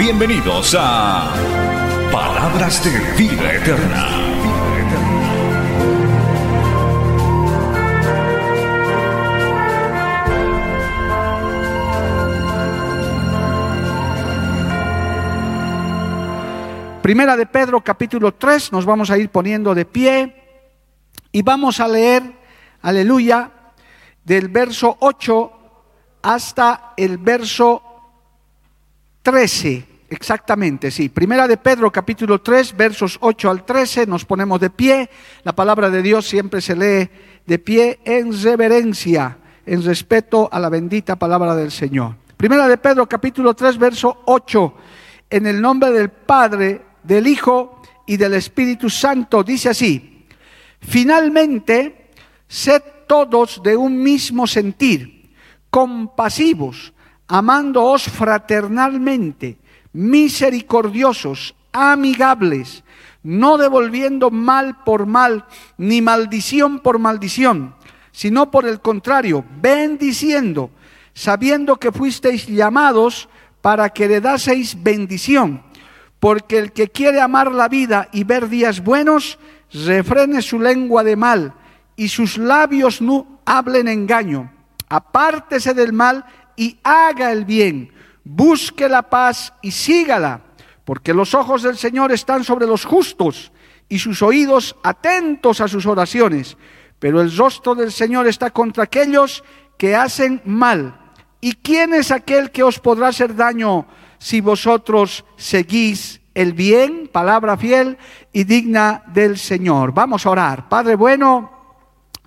Bienvenidos a Palabras de Vida Eterna. Primera de Pedro capítulo 3, nos vamos a ir poniendo de pie y vamos a leer, aleluya, del verso 8 hasta el verso 13, exactamente, sí. Primera de Pedro capítulo 3, versos 8 al 13, nos ponemos de pie. La palabra de Dios siempre se lee de pie en reverencia, en respeto a la bendita palabra del Señor. Primera de Pedro capítulo 3, verso 8, en el nombre del Padre, del Hijo y del Espíritu Santo. Dice así, finalmente, sed todos de un mismo sentir, compasivos, amándoos fraternalmente, misericordiosos, amigables, no devolviendo mal por mal, ni maldición por maldición, sino por el contrario, bendiciendo, sabiendo que fuisteis llamados para que le daseis bendición porque el que quiere amar la vida y ver días buenos, refrene su lengua de mal y sus labios no hablen engaño. Apártese del mal y haga el bien. Busque la paz y sígala, porque los ojos del Señor están sobre los justos y sus oídos atentos a sus oraciones. Pero el rostro del Señor está contra aquellos que hacen mal. ¿Y quién es aquel que os podrá hacer daño si vosotros seguís el bien, palabra fiel y digna del Señor. Vamos a orar. Padre bueno,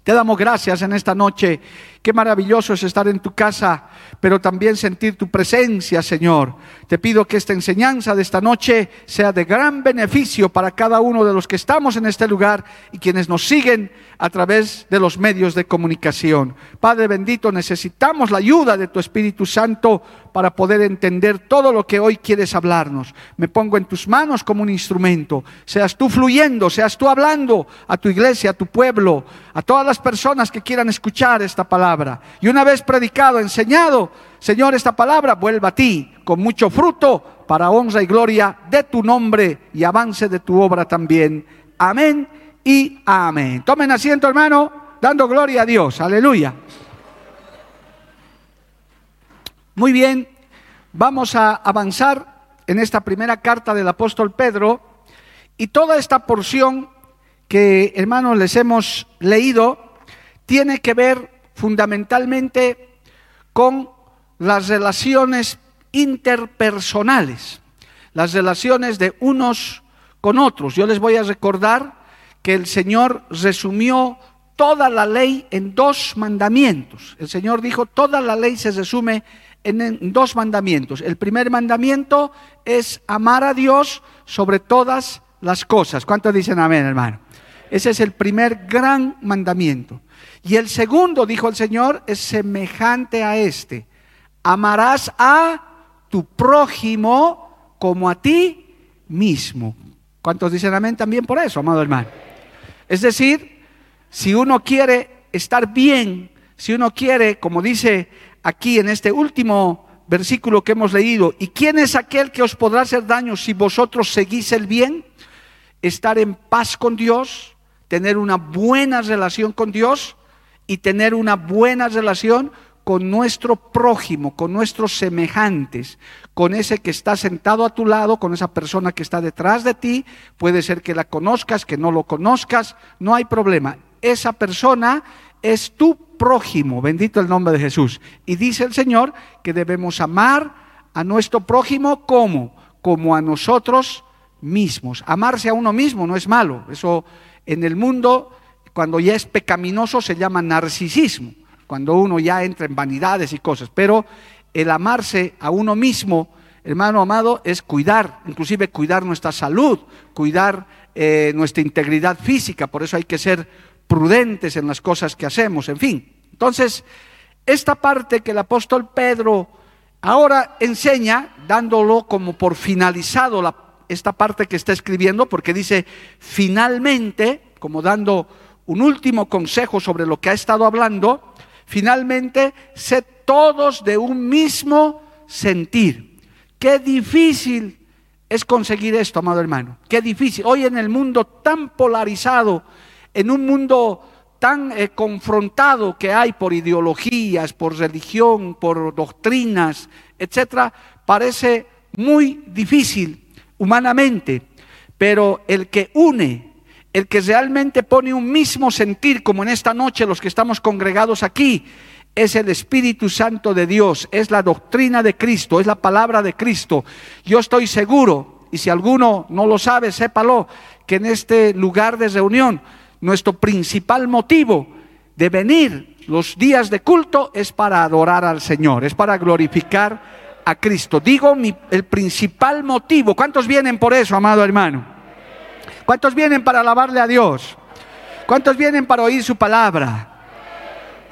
te damos gracias en esta noche Qué maravilloso es estar en tu casa, pero también sentir tu presencia, Señor. Te pido que esta enseñanza de esta noche sea de gran beneficio para cada uno de los que estamos en este lugar y quienes nos siguen a través de los medios de comunicación. Padre bendito, necesitamos la ayuda de tu Espíritu Santo para poder entender todo lo que hoy quieres hablarnos. Me pongo en tus manos como un instrumento. Seas tú fluyendo, seas tú hablando a tu iglesia, a tu pueblo, a todas las personas que quieran escuchar esta palabra. Y una vez predicado, enseñado, Señor, esta palabra vuelva a ti con mucho fruto para honra y gloria de tu nombre y avance de tu obra también. Amén y amén. Tomen asiento, hermano, dando gloria a Dios. Aleluya. Muy bien, vamos a avanzar en esta primera carta del apóstol Pedro y toda esta porción que, hermanos, les hemos leído tiene que ver fundamentalmente con las relaciones interpersonales, las relaciones de unos con otros. Yo les voy a recordar que el Señor resumió toda la ley en dos mandamientos. El Señor dijo, toda la ley se resume en, dos mandamientos. El primer mandamiento es amar a Dios sobre todas las cosas. ¿Cuántos dicen amén, hermano? Ese es el primer gran mandamiento. Y el segundo, dijo el Señor, es semejante a este. Amarás a tu prójimo como a ti mismo. ¿Cuántos dicen amén también por eso, amado hermano? Es decir, si uno quiere estar bien, si uno quiere, como dice aquí en este último versículo que hemos leído, ¿y quién es aquel que os podrá hacer daño si vosotros seguís el bien? Estar en paz con Dios, tener una buena relación con Dios y tener una buena relación con nuestro prójimo, con nuestros semejantes, con ese que está sentado a tu lado, con esa persona que está detrás de ti. Puede ser que la conozcas, que no lo conozcas, no hay problema. Esa persona es tu prójimo, bendito el nombre de Jesús. Y dice el Señor que debemos amar a nuestro prójimo como, como a nosotros mismos. Amarse a uno mismo no es malo. Eso en el mundo cuando ya es pecaminoso se llama narcisismo, cuando uno ya entra en vanidades y cosas. Pero el amarse a uno mismo hermano amado, es cuidar, inclusive cuidar nuestra salud, cuidar eh, nuestra integridad física, por eso hay que ser prudentes en las cosas que hacemos, en fin. Entonces, esta parte que el apóstol Pedro ahora enseña, dándolo como por finalizado la, esta parte que está escribiendo, porque dice finalmente, como dando un último consejo sobre lo que ha estado hablando, finalmente, sed todos de un mismo sentir. Qué difícil es conseguir esto, amado hermano. Qué difícil. Hoy en el mundo tan polarizado, en un mundo tan eh, confrontado que hay por ideologías, por religión, por doctrinas, etcétera, parece muy difícil humanamente, pero el que une, el que realmente pone un mismo sentir, como en esta noche los que estamos congregados aquí, es el Espíritu Santo de Dios, es la doctrina de Cristo, es la palabra de Cristo. Yo estoy seguro, y si alguno no lo sabe, sépalo, que en este lugar de reunión, nuestro principal motivo de venir los días de culto es para adorar al Señor, es para glorificar a Cristo. Digo el principal motivo. ¿Cuántos vienen por eso, amado hermano? ¿Cuántos vienen para alabarle a Dios? ¿Cuántos vienen para oír su palabra?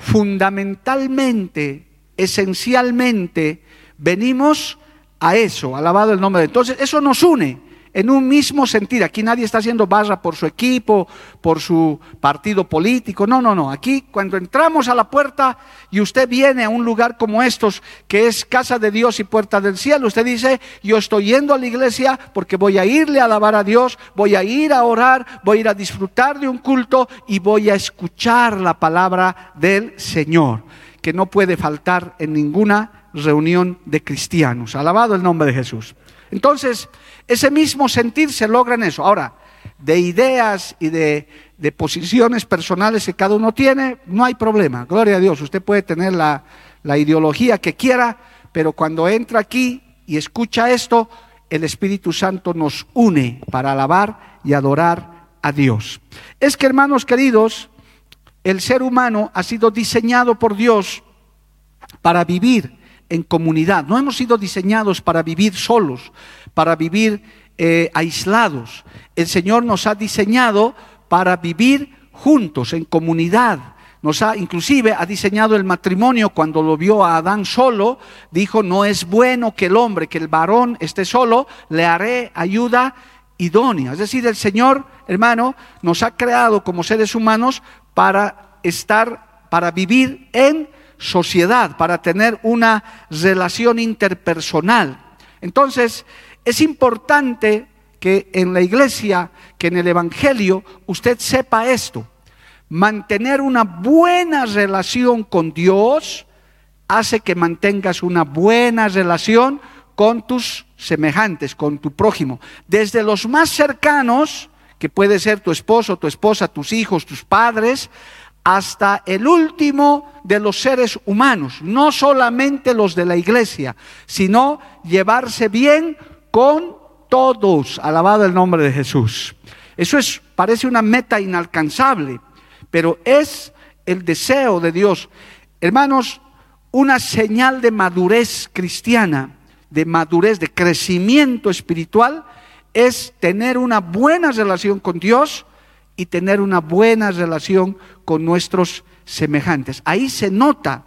fundamentalmente, esencialmente, venimos a eso, alabado el nombre de Entonces, eso nos une en un mismo sentido. Aquí nadie está haciendo barra por su equipo, por su partido político. No, no, no. Aquí cuando entramos a la puerta y usted viene a un lugar como estos, que es casa de Dios y puerta del cielo, usted dice, yo estoy yendo a la iglesia porque voy a irle a alabar a Dios, voy a ir a orar, voy a ir a disfrutar de un culto y voy a escuchar la palabra del Señor, que no puede faltar en ninguna reunión de cristianos. Alabado el nombre de Jesús. Entonces, ese mismo sentir se logra en eso. Ahora, de ideas y de, posiciones personales que cada uno tiene, no hay problema. Gloria a Dios, usted puede tener la, ideología que quiera, pero cuando entra aquí y escucha esto, el Espíritu Santo nos une para alabar y adorar a Dios. Es que, hermanos queridos, el ser humano ha sido diseñado por Dios para vivir en comunidad. No hemos sido diseñados para vivir solos, para vivir eh, aislados. El Señor nos ha diseñado para vivir juntos, en comunidad. Nos ha, inclusive, ha diseñado el matrimonio cuando lo vio a Adán solo, dijo, no es bueno que el hombre, que el varón esté solo, le haré ayuda idónea. Es decir, el Señor, hermano, nos ha creado como seres humanos para estar, para vivir en sociedad, para tener una relación interpersonal. Entonces, es importante que en la iglesia, que en el Evangelio, usted sepa esto. Mantener una buena relación con Dios hace que mantengas una buena relación con tus semejantes, con tu prójimo. Desde los más cercanos, que puede ser tu esposo, tu esposa, tus hijos, tus padres, hasta el último de los seres humanos, no solamente los de la iglesia, sino llevarse bien con todos. Alabado el nombre de Jesús. Eso es parece una meta inalcanzable, pero es el deseo de Dios. Hermanos, una señal de madurez cristiana, de madurez, de crecimiento espiritual, es tener una buena relación con Dios y tener una buena relación con nuestros semejantes. Ahí se nota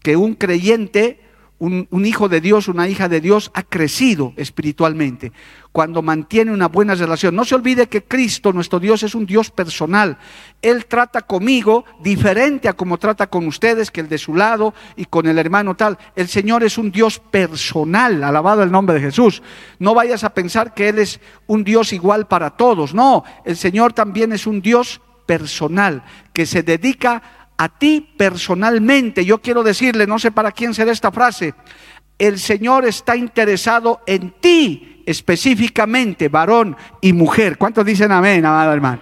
que un creyente, un, hijo de Dios, una hija de Dios, ha crecido espiritualmente cuando mantiene una buena relación. No se olvide que Cristo, nuestro Dios, es un Dios personal. Él trata conmigo diferente a como trata con ustedes, que el de su lado y con el hermano tal. El Señor es un Dios personal, alabado el nombre de Jesús. No vayas a pensar que Él es un Dios igual para todos. No, el Señor también es un Dios personal, que se dedica a ti personalmente. Yo quiero decirle, no sé para quién será esta frase, el Señor está interesado en ti específicamente varón y mujer. ¿Cuántos dicen amén, amado hermano?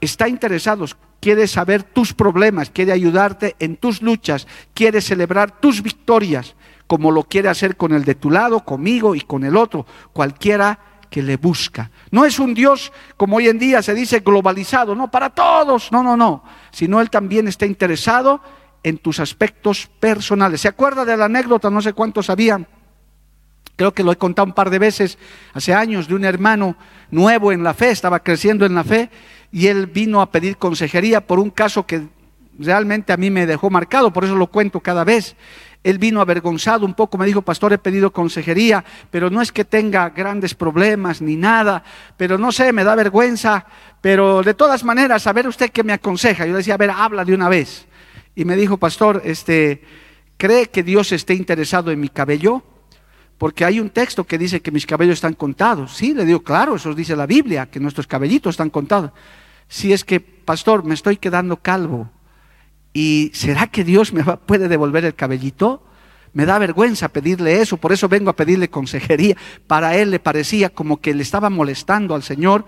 Está interesado, quiere saber tus problemas, quiere ayudarte en tus luchas, quiere celebrar tus victorias, como lo quiere hacer con el de tu lado, conmigo y con el otro, cualquiera que le busca. No es un Dios como hoy en día se dice globalizado, no, para todos, no, no, no, sino Él también está interesado en tus aspectos personales. ¿Se acuerda de la anécdota? No sé cuántos sabían Creo que lo he contado un par de veces hace años de un hermano nuevo en la fe, estaba creciendo en la fe y él vino a pedir consejería por un caso que realmente a mí me dejó marcado, por eso lo cuento cada vez. Él vino avergonzado un poco, me dijo, pastor, he pedido consejería, pero no es que tenga grandes problemas ni nada, pero no sé, me da vergüenza, pero de todas maneras, a ver usted qué me aconseja. Yo le decía, a ver, habla de una vez. Y me dijo, pastor, este, ¿cree que Dios esté interesado en mi cabello? Porque hay un texto que dice que mis cabellos están contados. Sí, le digo, claro, eso dice la Biblia, que nuestros cabellitos están contados. Si es que, pastor, me estoy quedando calvo ¿Y será que Dios me puede devolver el cabellito? Me da vergüenza pedirle eso, por eso vengo a pedirle consejería. Para él le parecía como que le estaba molestando al Señor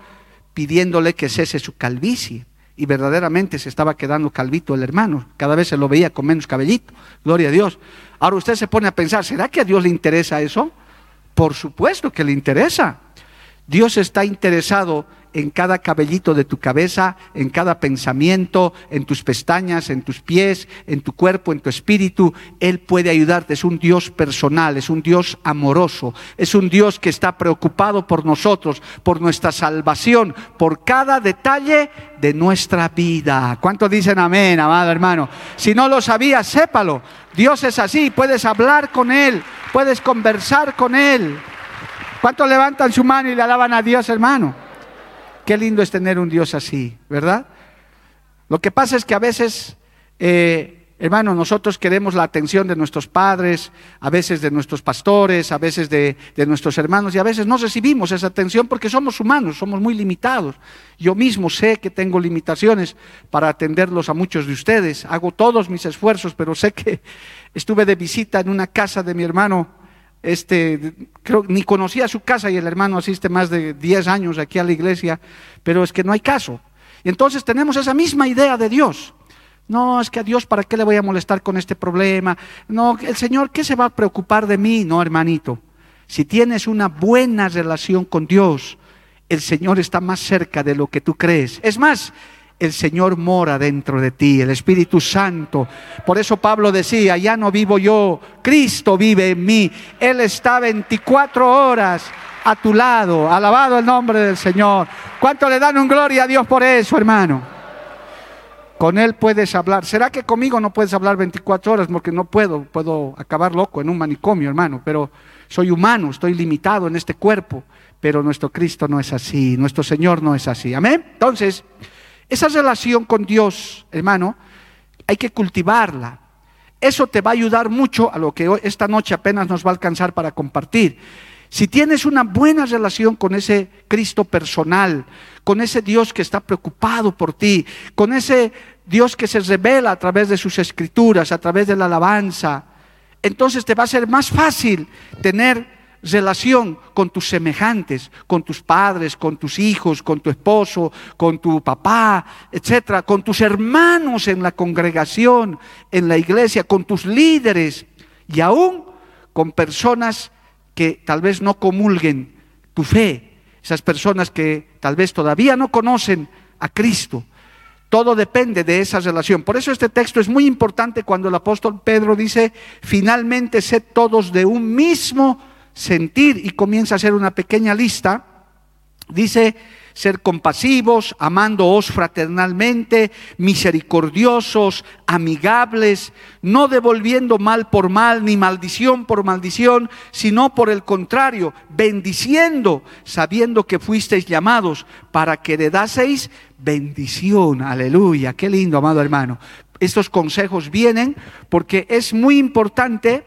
pidiéndole que cese su calvicie. Y verdaderamente se estaba quedando calvito el hermano. Cada vez se lo veía con menos cabellito. Gloria a Dios. Ahora usted se pone a pensar, ¿será que a Dios le interesa eso? Por supuesto que le interesa. Dios está interesado en cada cabellito de tu cabeza, en cada pensamiento, en tus pestañas, en tus pies, en tu cuerpo, en tu espíritu. Él puede ayudarte. Es un Dios personal, es un Dios amoroso, es un Dios que está preocupado por nosotros, por nuestra salvación, por cada detalle de nuestra vida. ¿Cuántos dicen amén, amado hermano? Si no lo sabías, sépalo. Dios es así, puedes hablar con Él, puedes conversar con Él. ¿Cuántos levantan su mano y le alaban a Dios, hermano? Qué lindo es tener un Dios así, ¿verdad? Lo que pasa es que a veces, eh, hermano, nosotros queremos la atención de nuestros padres, a veces de nuestros pastores, a veces de, de nuestros hermanos, y a veces no recibimos esa atención porque somos humanos, somos muy limitados. Yo mismo sé que tengo limitaciones para atenderlos a muchos de ustedes. Hago todos mis esfuerzos, pero sé que estuve de visita en una casa de mi hermano este, creo, ni conocía su casa y el hermano asiste más de 10 años aquí a la iglesia, pero es que no hay caso. Y entonces tenemos esa misma idea de Dios. No, es que a Dios, ¿para qué le voy a molestar con este problema? No, el Señor, ¿qué se va a preocupar de mí? No, hermanito. Si tienes una buena relación con Dios, el Señor está más cerca de lo que tú crees. Es más, el Señor mora dentro de ti, el Espíritu Santo. Por eso Pablo decía, ya no vivo yo, Cristo vive en mí. Él está 24 horas a tu lado. Alabado el nombre del Señor. ¿Cuánto le dan un gloria a Dios por eso, hermano? Con Él puedes hablar. ¿Será que conmigo no puedes hablar 24 horas? Porque no puedo, puedo acabar loco en un manicomio, hermano. Pero soy humano, estoy limitado en este cuerpo. Pero nuestro Cristo no es así, nuestro Señor no es así. Amén. Entonces... Esa relación con Dios, hermano, hay que cultivarla. Eso te va a ayudar mucho a lo que esta noche apenas nos va a alcanzar para compartir. Si tienes una buena relación con ese Cristo personal, con ese Dios que está preocupado por ti, con ese Dios que se revela a través de sus escrituras, a través de la alabanza, entonces te va a ser más fácil tener relación con tus semejantes, con tus padres, con tus hijos, con tu esposo, con tu papá, etcétera, con tus hermanos en la congregación, en la iglesia, con tus líderes y aún con personas que tal vez no comulguen tu fe, esas personas que tal vez todavía no conocen a Cristo. Todo depende de esa relación. Por eso este texto es muy importante cuando el apóstol Pedro dice, finalmente sed todos de un mismo sentir y comienza a hacer una pequeña lista. Dice, ser compasivos, amándoos fraternalmente, misericordiosos, amigables, no devolviendo mal por mal, ni maldición por maldición, sino por el contrario, bendiciendo, sabiendo que fuisteis llamados para que heredaseis bendición. Aleluya, qué lindo, amado hermano. Estos consejos vienen porque es muy importante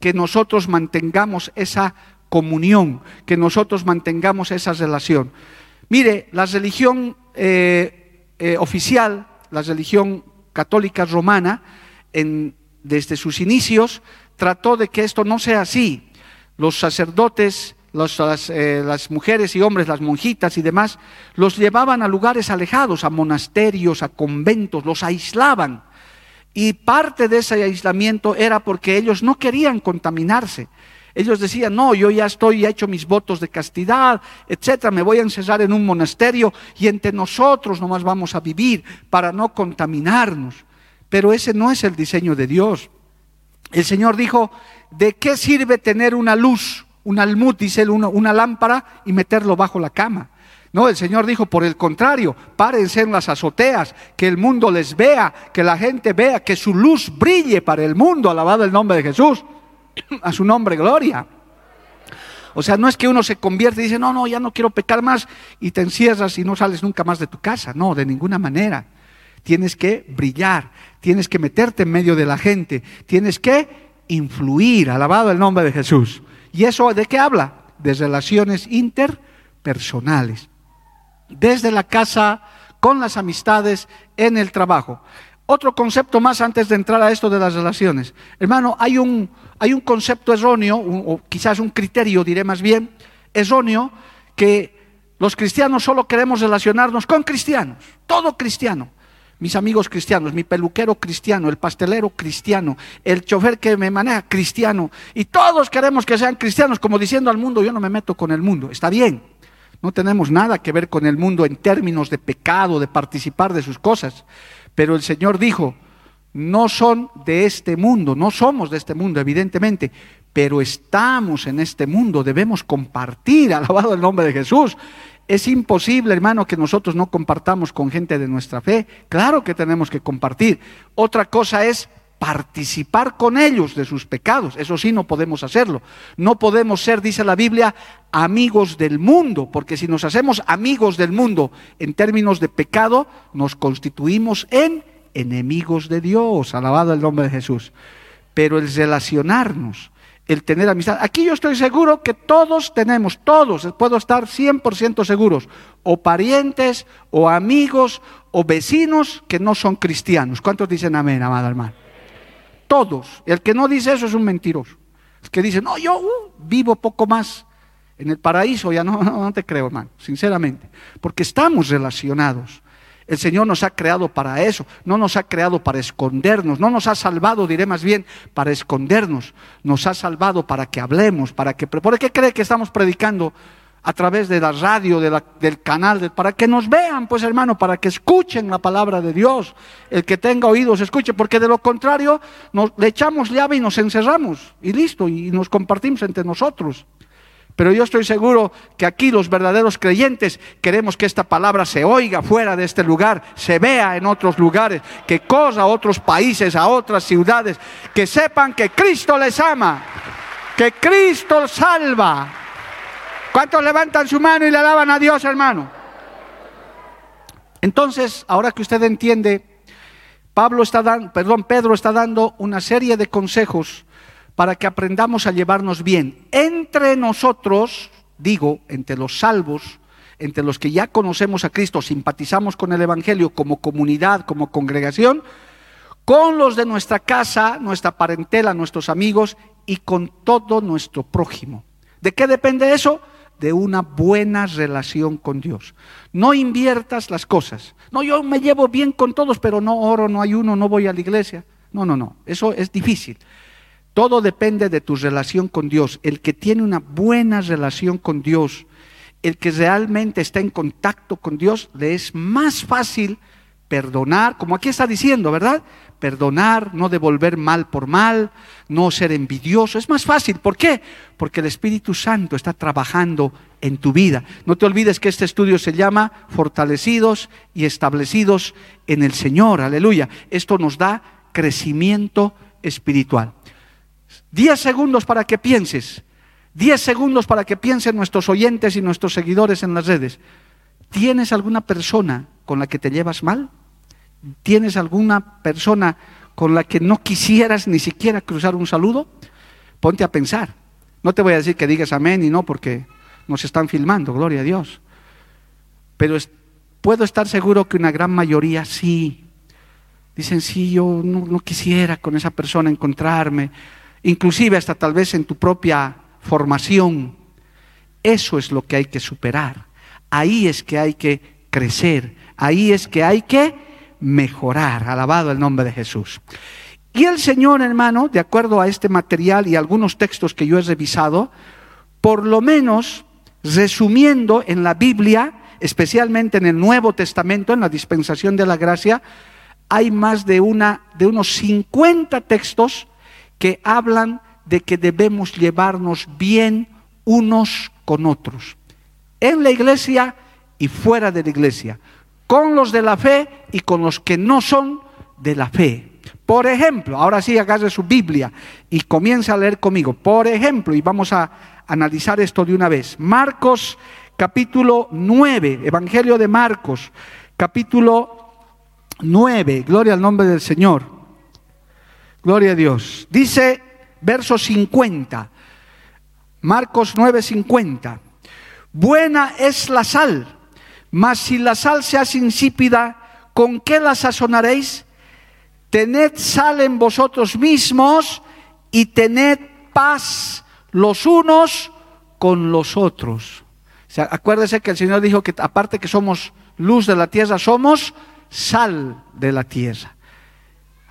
que nosotros mantengamos esa comunión, que nosotros mantengamos esa relación. Mire, la religión eh, eh, oficial, la religión católica romana, desde sus inicios, trató de que esto no sea así. Los sacerdotes, eh, las, mujeres y hombres, las monjitas y demás, los llevaban a lugares alejados, a monasterios, a conventos, los aislaban. Y parte de ese aislamiento era porque ellos no querían contaminarse. Ellos decían, no, yo ya estoy, ya he hecho mis votos de castidad, etcétera, me voy a encerrar en un monasterio y entre nosotros nomás vamos a vivir para no contaminarnos. Pero ese no es el diseño de Dios. El Señor dijo, ¿de qué sirve tener una luz un almud, dice una, una lámpara y meterlo bajo la cama. No, el Señor dijo, por el contrario, párense en las azoteas, que el mundo les vea, que la gente vea, que su luz brille para el mundo, alabado el nombre de Jesús, a su nombre gloria. O sea, no es que uno se convierte y dice, no, no, ya no quiero pecar más y te encierras y no sales nunca más de tu casa. No, de ninguna manera. Tienes que brillar, tienes que meterte en medio de la gente, tienes que influir, alabado el nombre de Jesús. ¿Y eso de qué habla? De relaciones interpersonales desde la casa, con las amistades, en el trabajo. Otro concepto más antes de entrar a esto de las relaciones. Hermano, hay un, hay un concepto erróneo, o quizás un criterio, diré más bien, erróneo, que los cristianos solo queremos relacionarnos con cristianos, todo cristiano. Mis amigos cristianos, mi peluquero cristiano, el pastelero cristiano, el chofer que me maneja cristiano, y todos queremos que sean cristianos, como diciendo al mundo, yo no me meto con el mundo. Está bien, no tenemos nada que ver con el mundo en términos de pecado, de participar de sus cosas. Pero el Señor dijo, no son de este mundo, no somos de este mundo, evidentemente, pero estamos en este mundo, debemos compartir, alabado el nombre de Jesús. Es imposible, hermano, que nosotros no compartamos con gente de nuestra fe. Claro que tenemos que compartir. Otra cosa es participar con ellos de sus pecados. Eso sí, no podemos hacerlo. No podemos ser, dice la Biblia, amigos del mundo, porque si nos hacemos amigos del mundo en términos de pecado, nos constituimos en enemigos de Dios. Alabado el nombre de Jesús. Pero el relacionarnos, el tener amistad. Aquí yo estoy seguro que todos tenemos, todos, puedo estar 100% seguros, o parientes, o amigos, o vecinos que no son cristianos. ¿Cuántos dicen amén, amada hermana? Todos. El que no dice eso es un mentiroso. El que dice, no, yo uh, vivo poco más en el paraíso, ya no, no, te creo, hermano, sinceramente. Porque estamos relacionados. El Señor nos ha creado para eso, no nos ha creado para escondernos, no nos ha salvado, diré más bien, para escondernos, nos ha salvado para que hablemos, para que... ¿Por qué cree que estamos predicando a través de la radio, del canal, para que nos vean, pues hermano, para que escuchen la palabra de Dios. El que tenga oídos escuche, porque de lo contrario nos, le echamos llave y nos encerramos y listo, y nos compartimos entre nosotros. Pero yo estoy seguro que aquí los verdaderos creyentes queremos que esta palabra se oiga fuera de este lugar, se vea en otros lugares, que cosa a otros países, a otras ciudades, que sepan que Cristo les ama, que Cristo salva, ¿Cuántos levantan su mano y le alaban a Dios, hermano? Entonces, ahora que usted entiende, Pablo está dando, perdón, Pedro está dando una serie de consejos para que aprendamos a llevarnos bien entre nosotros, digo, entre los salvos, entre los que ya conocemos a Cristo, simpatizamos con el Evangelio como comunidad, como congregación, con los de nuestra casa, nuestra parentela, nuestros amigos y con todo nuestro prójimo. ¿De qué depende eso? De una buena relación con Dios. No inviertas las cosas. No, yo me llevo bien con todos, pero no oro, no ayuno, no voy a la iglesia. No, no, no, eso es difícil. Todo depende de tu relación con Dios. El que tiene una buena relación con Dios, el que realmente está en contacto con Dios, le es más fácil perdonar, como aquí está diciendo, ¿verdad? Perdonar, no devolver mal por mal, no ser envidioso. Es más fácil. ¿Por qué? Porque el Espíritu Santo está trabajando en tu vida. No te olvides que este estudio se llama Fortalecidos y establecidos en el Señor. Aleluya. Esto nos da crecimiento espiritual. Diez segundos para que pienses. Diez segundos para que piensen nuestros oyentes y nuestros seguidores en las redes. ¿Tienes alguna persona con la que te llevas mal? ¿Tienes alguna persona con la que no quisieras ni siquiera cruzar un saludo? Ponte a pensar. No te voy a decir que digas amén y no porque nos están filmando, gloria a Dios. Pero puedo estar seguro que una gran mayoría sí. Dicen, sí, yo no, no quisiera con esa persona encontrarme, inclusive hasta tal vez en tu propia formación. Eso es lo que hay que superar. Ahí es que hay que crecer, ahí es que hay que mejorar. Alabado el nombre de Jesús. Y el Señor, hermano, de acuerdo a este material y algunos textos que yo he revisado, por lo menos resumiendo en la Biblia, especialmente en el Nuevo Testamento, en la dispensación de la gracia, hay más de, una, de unos 50 textos que hablan de que debemos llevarnos bien unos con otros, en la iglesia y fuera de la iglesia, con los de la fe y con los que no son de la fe. Por ejemplo, ahora sí agarre su Biblia y comienza a leer conmigo. Por ejemplo, y vamos a analizar esto de una vez. Marcos capítulo 9, Evangelio de Marcos, capítulo 9, gloria al nombre del Señor. Gloria a Dios. Dice verso 50, Marcos 9, 50. Buena es la sal, mas si la sal se hace insípida, ¿con qué la sazonaréis? Tened sal en vosotros mismos y tened paz los unos con los otros. O sea, acuérdese que el Señor dijo que aparte que somos luz de la tierra, somos sal de la tierra.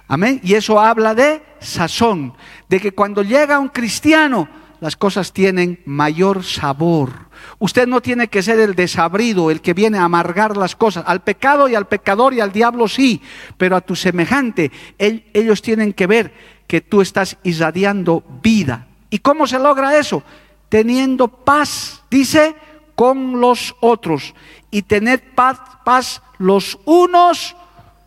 Amén. Y eso habla de sazón, de que cuando llega un cristiano, las cosas tienen mayor sabor. Usted no tiene que ser el desabrido, el que viene a amargar las cosas. Al pecado y al pecador y al diablo sí, pero a tu semejante ellos tienen que ver que tú estás irradiando vida. ¿Y cómo se logra eso? Teniendo paz, dice, con los otros. Y tened paz, paz los unos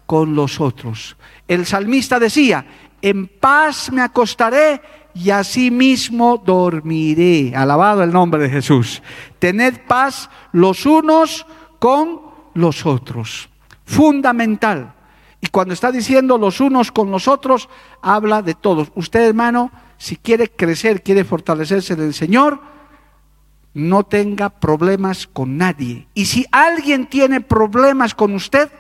con los otros. El salmista decía, en paz me acostaré y así mismo dormiré. Alabado el nombre de Jesús. Tened paz los unos con los otros. Fundamental. Y cuando está diciendo los unos con los otros, habla de todos. Usted, hermano, si quiere crecer, quiere fortalecerse en el Señor, no tenga problemas con nadie. Y si alguien tiene problemas con usted,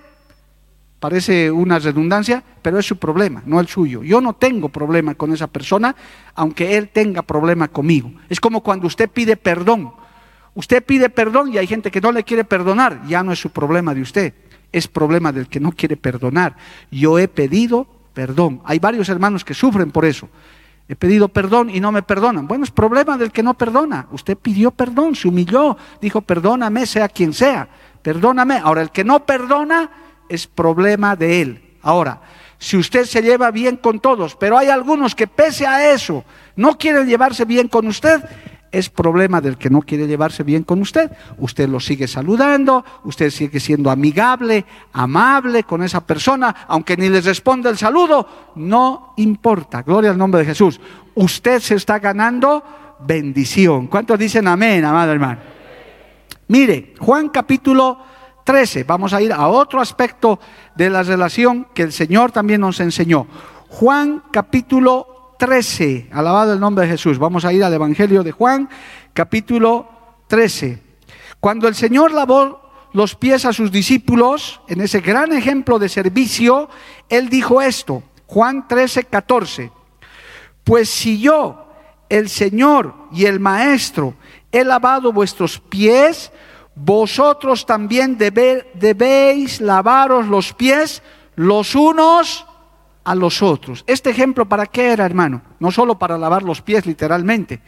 Parece una redundancia, pero es su problema, no el suyo. Yo no tengo problema con esa persona, aunque él tenga problema conmigo. Es como cuando usted pide perdón. Usted pide perdón y hay gente que no le quiere perdonar. Ya no es su problema de usted, es problema del que no quiere perdonar. Yo he pedido perdón. Hay varios hermanos que sufren por eso. He pedido perdón y no me perdonan. Bueno, es problema del que no perdona. Usted pidió perdón, se humilló, dijo, perdóname, sea quien sea, perdóname. Ahora, el que no perdona es problema de él. Ahora, si usted se lleva bien con todos, pero hay algunos que pese a eso no quieren llevarse bien con usted, es problema del que no quiere llevarse bien con usted. Usted lo sigue saludando, usted sigue siendo amigable, amable con esa persona, aunque ni les responda el saludo, no importa. Gloria al nombre de Jesús. Usted se está ganando bendición. ¿Cuántos dicen amén, amado hermano? Mire, Juan capítulo 13. Vamos a ir a otro aspecto de la relación que el Señor también nos enseñó. Juan capítulo 13. Alabado el nombre de Jesús. Vamos a ir al Evangelio de Juan capítulo 13. Cuando el Señor lavó los pies a sus discípulos, en ese gran ejemplo de servicio, Él dijo esto, Juan 13, 14, pues si yo, el Señor y el Maestro, he lavado vuestros pies, vosotros también debéis lavaros los pies los unos a los otros. Este ejemplo para qué era, hermano? No solo para lavar los pies literalmente,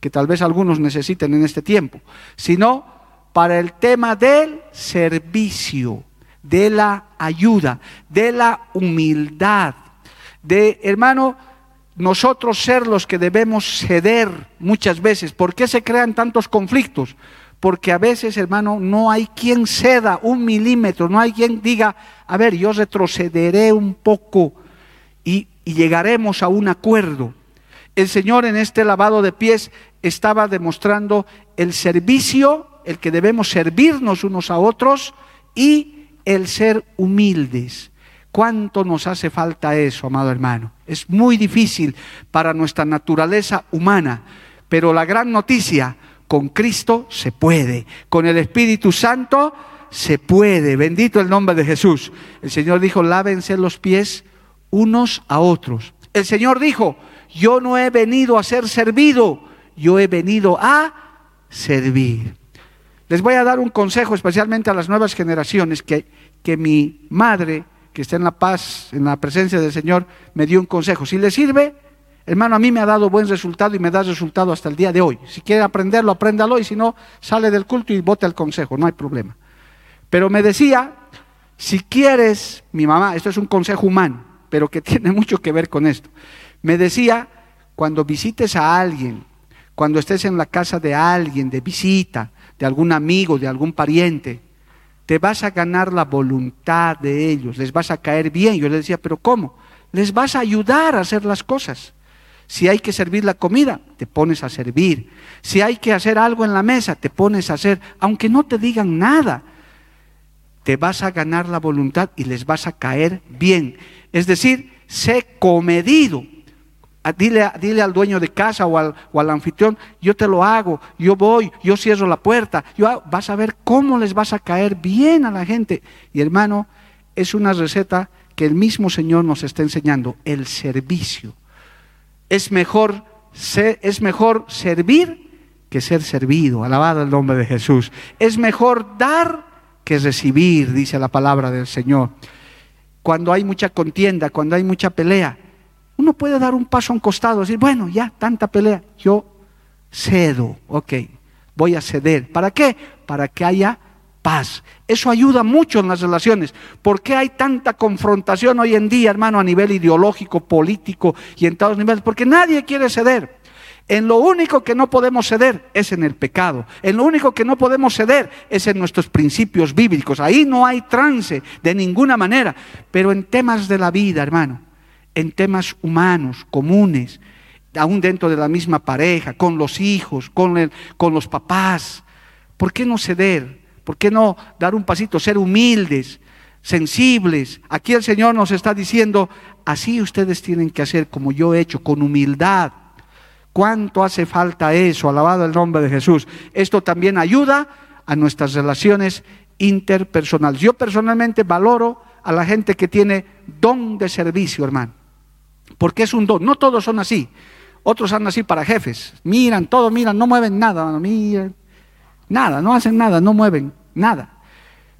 que tal vez algunos necesiten en este tiempo, sino para el tema del servicio, de la ayuda, de la humildad, de, hermano, nosotros ser los que debemos ceder muchas veces. ¿Por qué se crean tantos conflictos? Porque a veces, hermano, no hay quien ceda un milímetro, no hay quien diga, a ver, yo retrocederé un poco y, llegaremos a un acuerdo. El Señor en este lavado de pies estaba demostrando el servicio, el que debemos servirnos unos a otros y el ser humildes. ¿Cuánto nos hace falta eso, amado hermano? Es muy difícil para nuestra naturaleza humana, pero la gran noticia, con Cristo se puede, con el Espíritu Santo se puede. Bendito el nombre de Jesús. El Señor dijo, lávense los pies unos a otros. El Señor dijo, yo no he venido a ser servido, yo he venido a servir. Les voy a dar un consejo especialmente a las nuevas generaciones que, que mi madre, que está en la paz, en la presencia del Señor, me dio un consejo. Si le sirve, Hermano, a mí me ha dado buen resultado y me da resultado hasta el día de hoy. Si quiere aprenderlo, apréndalo y si no, sale del culto y vote al consejo, no hay problema. Pero me decía, si quieres, mi mamá, esto es un consejo humano, pero que tiene mucho que ver con esto. Me decía, cuando visites a alguien cuando estés en la casa de alguien, de visita, de algún amigo, de algún pariente, te vas a ganar la voluntad de ellos, les vas a caer bien. Yo les decía, pero ¿cómo? Les vas a ayudar a hacer las cosas. Si hay que servir la comida, te pones a servir. Si hay que hacer algo en la mesa, te pones a hacer, aunque no te digan nada. Te vas a ganar la voluntad y les vas a caer bien. Es decir, sé comedido. Ah, dile, dile, al dueño de casa o al, o al, anfitrión, yo te lo hago, yo voy, yo cierro la puerta, yo vas a ver cómo les vas a caer bien a la gente. Y hermano, es una receta que el mismo Señor nos está enseñando, el servicio. Es mejor, es mejor servir que ser servido, alabado el nombre de Jesús. Es mejor dar que recibir, dice la palabra del Señor. Cuando hay mucha contienda, cuando hay mucha pelea, uno puede dar un paso a un costado, decir, bueno, ya, tanta pelea, yo cedo, ok, voy a ceder. ¿Para qué? Para que haya paz. Eso ayuda mucho en las relaciones. ¿Por qué hay tanta confrontación hoy en día, hermano, a nivel ideológico, político y en todos los niveles? Porque nadie quiere ceder. En lo único que no podemos ceder es en el pecado. En lo único que no podemos ceder es en nuestros principios bíblicos. Ahí no hay trance de ninguna manera. Pero en temas de la vida, hermano, en temas humanos, comunes, aún dentro de la misma pareja, con los hijos, con, el, con los papás, ¿por qué no ceder? ¿Por qué no dar un pasito, ser humildes, sensibles? Aquí el Señor nos está diciendo, así ustedes tienen que hacer como yo he hecho, con humildad. ¿Cuánto hace falta eso? Alabado el nombre de Jesús. Esto también ayuda a nuestras relaciones interpersonales. Yo personalmente valoro a la gente que tiene don de servicio, hermano. Porque es un don. No todos son así. Otros son así para jefes. Miran, todo miran, no mueven nada. Miran. Nada, no hacen nada, no mueven nada.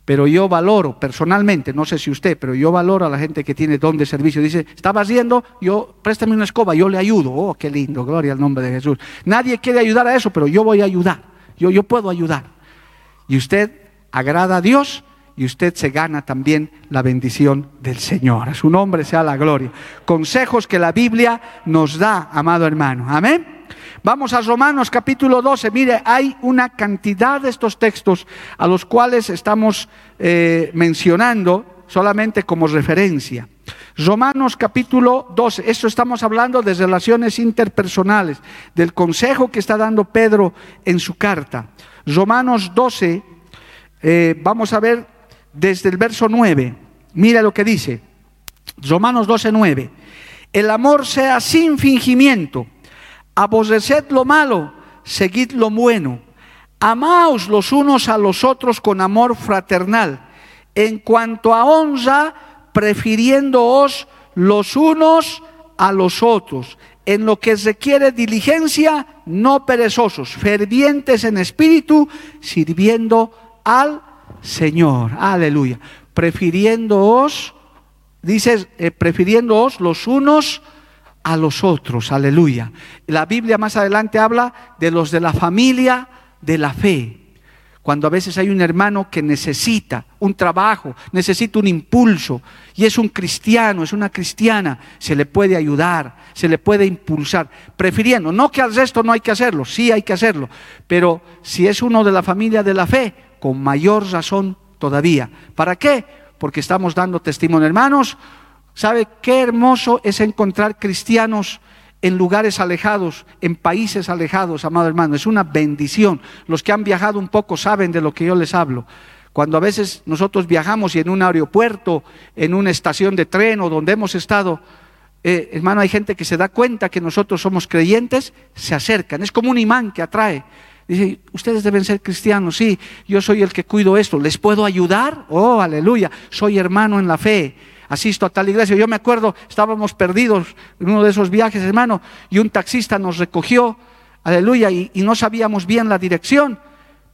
Pero yo valoro personalmente, no sé si usted, pero yo valoro a la gente que tiene don de servicio. Dice, estaba haciendo, yo, préstame una escoba, yo le ayudo. Oh, qué lindo, gloria al nombre de Jesús. Nadie quiere ayudar a eso, pero yo voy a ayudar. Yo, yo puedo ayudar. Y usted agrada a Dios y usted se gana también la bendición del Señor. A su nombre sea la gloria. Consejos que la Biblia nos da, amado hermano. Amén. Vamos a Romanos capítulo 12. Mire, hay una cantidad de estos textos a los cuales estamos eh, mencionando solamente como referencia. Romanos capítulo 12, esto estamos hablando de relaciones interpersonales, del consejo que está dando Pedro en su carta. Romanos 12, eh, vamos a ver desde el verso 9, mira lo que dice. Romanos 12, 9. El amor sea sin fingimiento Aborreced lo malo, seguid lo bueno. Amaos los unos a los otros con amor fraternal. En cuanto a honra, prefiriéndoos los unos a los otros. En lo que requiere diligencia, no perezosos, fervientes en espíritu, sirviendo al Señor. Aleluya. Prefiriéndoos, dice, eh, prefiriéndoos los unos a los otros, aleluya. La Biblia más adelante habla de los de la familia de la fe. Cuando a veces hay un hermano que necesita un trabajo, necesita un impulso, y es un cristiano, es una cristiana, se le puede ayudar, se le puede impulsar, prefiriendo, no que al resto no hay que hacerlo, sí hay que hacerlo, pero si es uno de la familia de la fe, con mayor razón todavía. ¿Para qué? Porque estamos dando testimonio, hermanos, ¿Sabe qué hermoso es encontrar cristianos en lugares alejados, en países alejados, amado hermano? Es una bendición. Los que han viajado un poco saben de lo que yo les hablo. Cuando a veces nosotros viajamos y en un aeropuerto, en una estación de tren o donde hemos estado, eh, hermano, hay gente que se da cuenta que nosotros somos creyentes, se acercan. Es como un imán que atrae. Dice, ustedes deben ser cristianos, sí, yo soy el que cuido esto, ¿les puedo ayudar? Oh, aleluya, soy hermano en la fe asisto a tal iglesia. Yo me acuerdo, estábamos perdidos en uno de esos viajes, hermano, y un taxista nos recogió, aleluya, y, no sabíamos bien la dirección,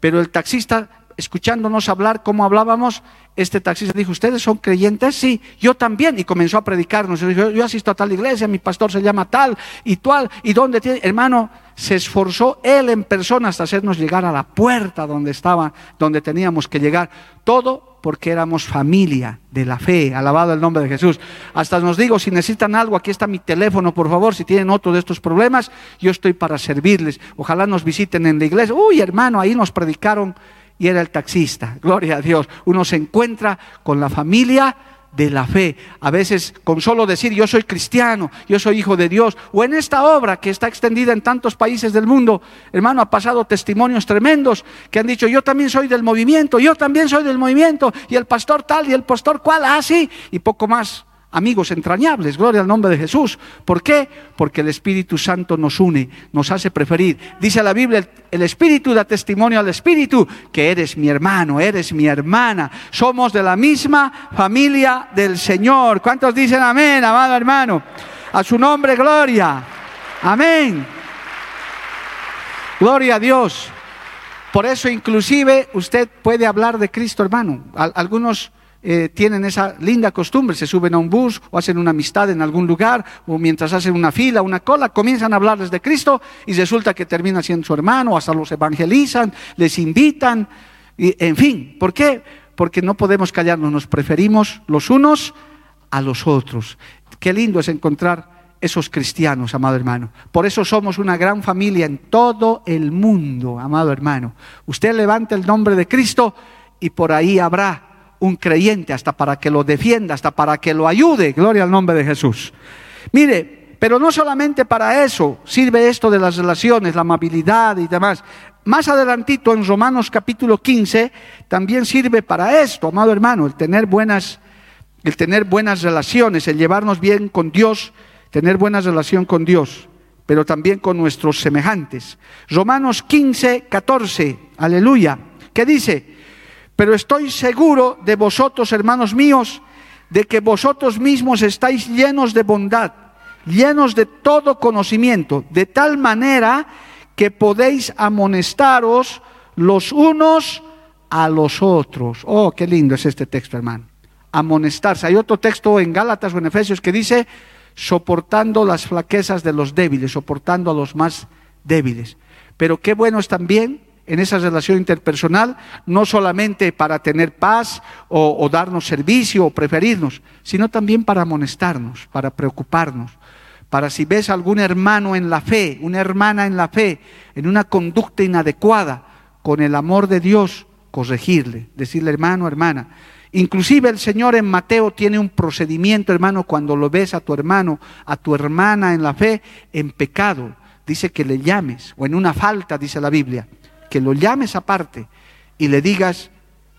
pero el taxista escuchándonos hablar como hablábamos, este taxista dijo, ¿ustedes son creyentes? Sí, yo también. Y comenzó a predicarnos. Yo asisto a tal iglesia, mi pastor se llama tal y tal. ¿Y dónde tiene? Hermano, se esforzó él en persona hasta hacernos llegar a la puerta donde estaba, donde teníamos que llegar. Todo porque éramos familia de la fe, alabado el nombre de Jesús. Hasta nos digo, si necesitan algo, aquí está mi teléfono, por favor, si tienen otro de estos problemas, yo estoy para servirles. Ojalá nos visiten en la iglesia. Uy, hermano, ahí nos predicaron y era el taxista. Gloria a Dios. Uno se encuentra con la familia de la fe. A veces con solo decir yo soy cristiano, yo soy hijo de Dios, o en esta obra que está extendida en tantos países del mundo, hermano, ha pasado testimonios tremendos que han dicho yo también soy del movimiento, yo también soy del movimiento, y el pastor tal y el pastor cual, así, ah, y poco más amigos entrañables, gloria al nombre de Jesús. ¿Por qué? Porque el Espíritu Santo nos une, nos hace preferir. Dice la Biblia, el Espíritu da testimonio al Espíritu que eres mi hermano, eres mi hermana. Somos de la misma familia del Señor. ¿Cuántos dicen amén, amado hermano? A su nombre, gloria. Amén. Gloria a Dios. Por eso inclusive usted puede hablar de Cristo, hermano. Algunos eh, tienen esa linda costumbre, se suben a un bus o hacen una amistad en algún lugar o mientras hacen una fila, una cola, comienzan a hablarles de Cristo y resulta que termina siendo su hermano, hasta los evangelizan, les invitan, y, en fin, ¿por qué? Porque no podemos callarnos, nos preferimos los unos a los otros. Qué lindo es encontrar esos cristianos, amado hermano. Por eso somos una gran familia en todo el mundo, amado hermano. Usted levanta el nombre de Cristo y por ahí habrá un creyente, hasta para que lo defienda, hasta para que lo ayude. Gloria al nombre de Jesús. Mire, pero no solamente para eso sirve esto de las relaciones, la amabilidad y demás. Más adelantito en Romanos capítulo 15 también sirve para esto, amado hermano, el tener buenas el tener buenas relaciones, el llevarnos bien con Dios, tener buena relación con Dios, pero también con nuestros semejantes. Romanos 15, 14, aleluya, ¿qué dice? Pero estoy seguro de vosotros, hermanos míos, de que vosotros mismos estáis llenos de bondad, llenos de todo conocimiento, de tal manera que podéis amonestaros los unos a los otros. Oh, qué lindo es este texto, hermano. Amonestarse. Hay otro texto en Gálatas o en Efesios que dice, soportando las flaquezas de los débiles, soportando a los más débiles. Pero qué bueno es también en esa relación interpersonal, no solamente para tener paz o, darnos servicio o preferirnos, sino también para amonestarnos, para preocuparnos, para si ves algún hermano en la fe, una hermana en la fe, en una conducta inadecuada, con el amor de Dios, corregirle, decirle hermano, hermana. Inclusive el Señor en Mateo tiene un procedimiento, hermano, cuando lo ves a tu hermano, a tu hermana en la fe, en pecado, dice que le llames, o en una falta, dice la Biblia que lo llames aparte y le digas,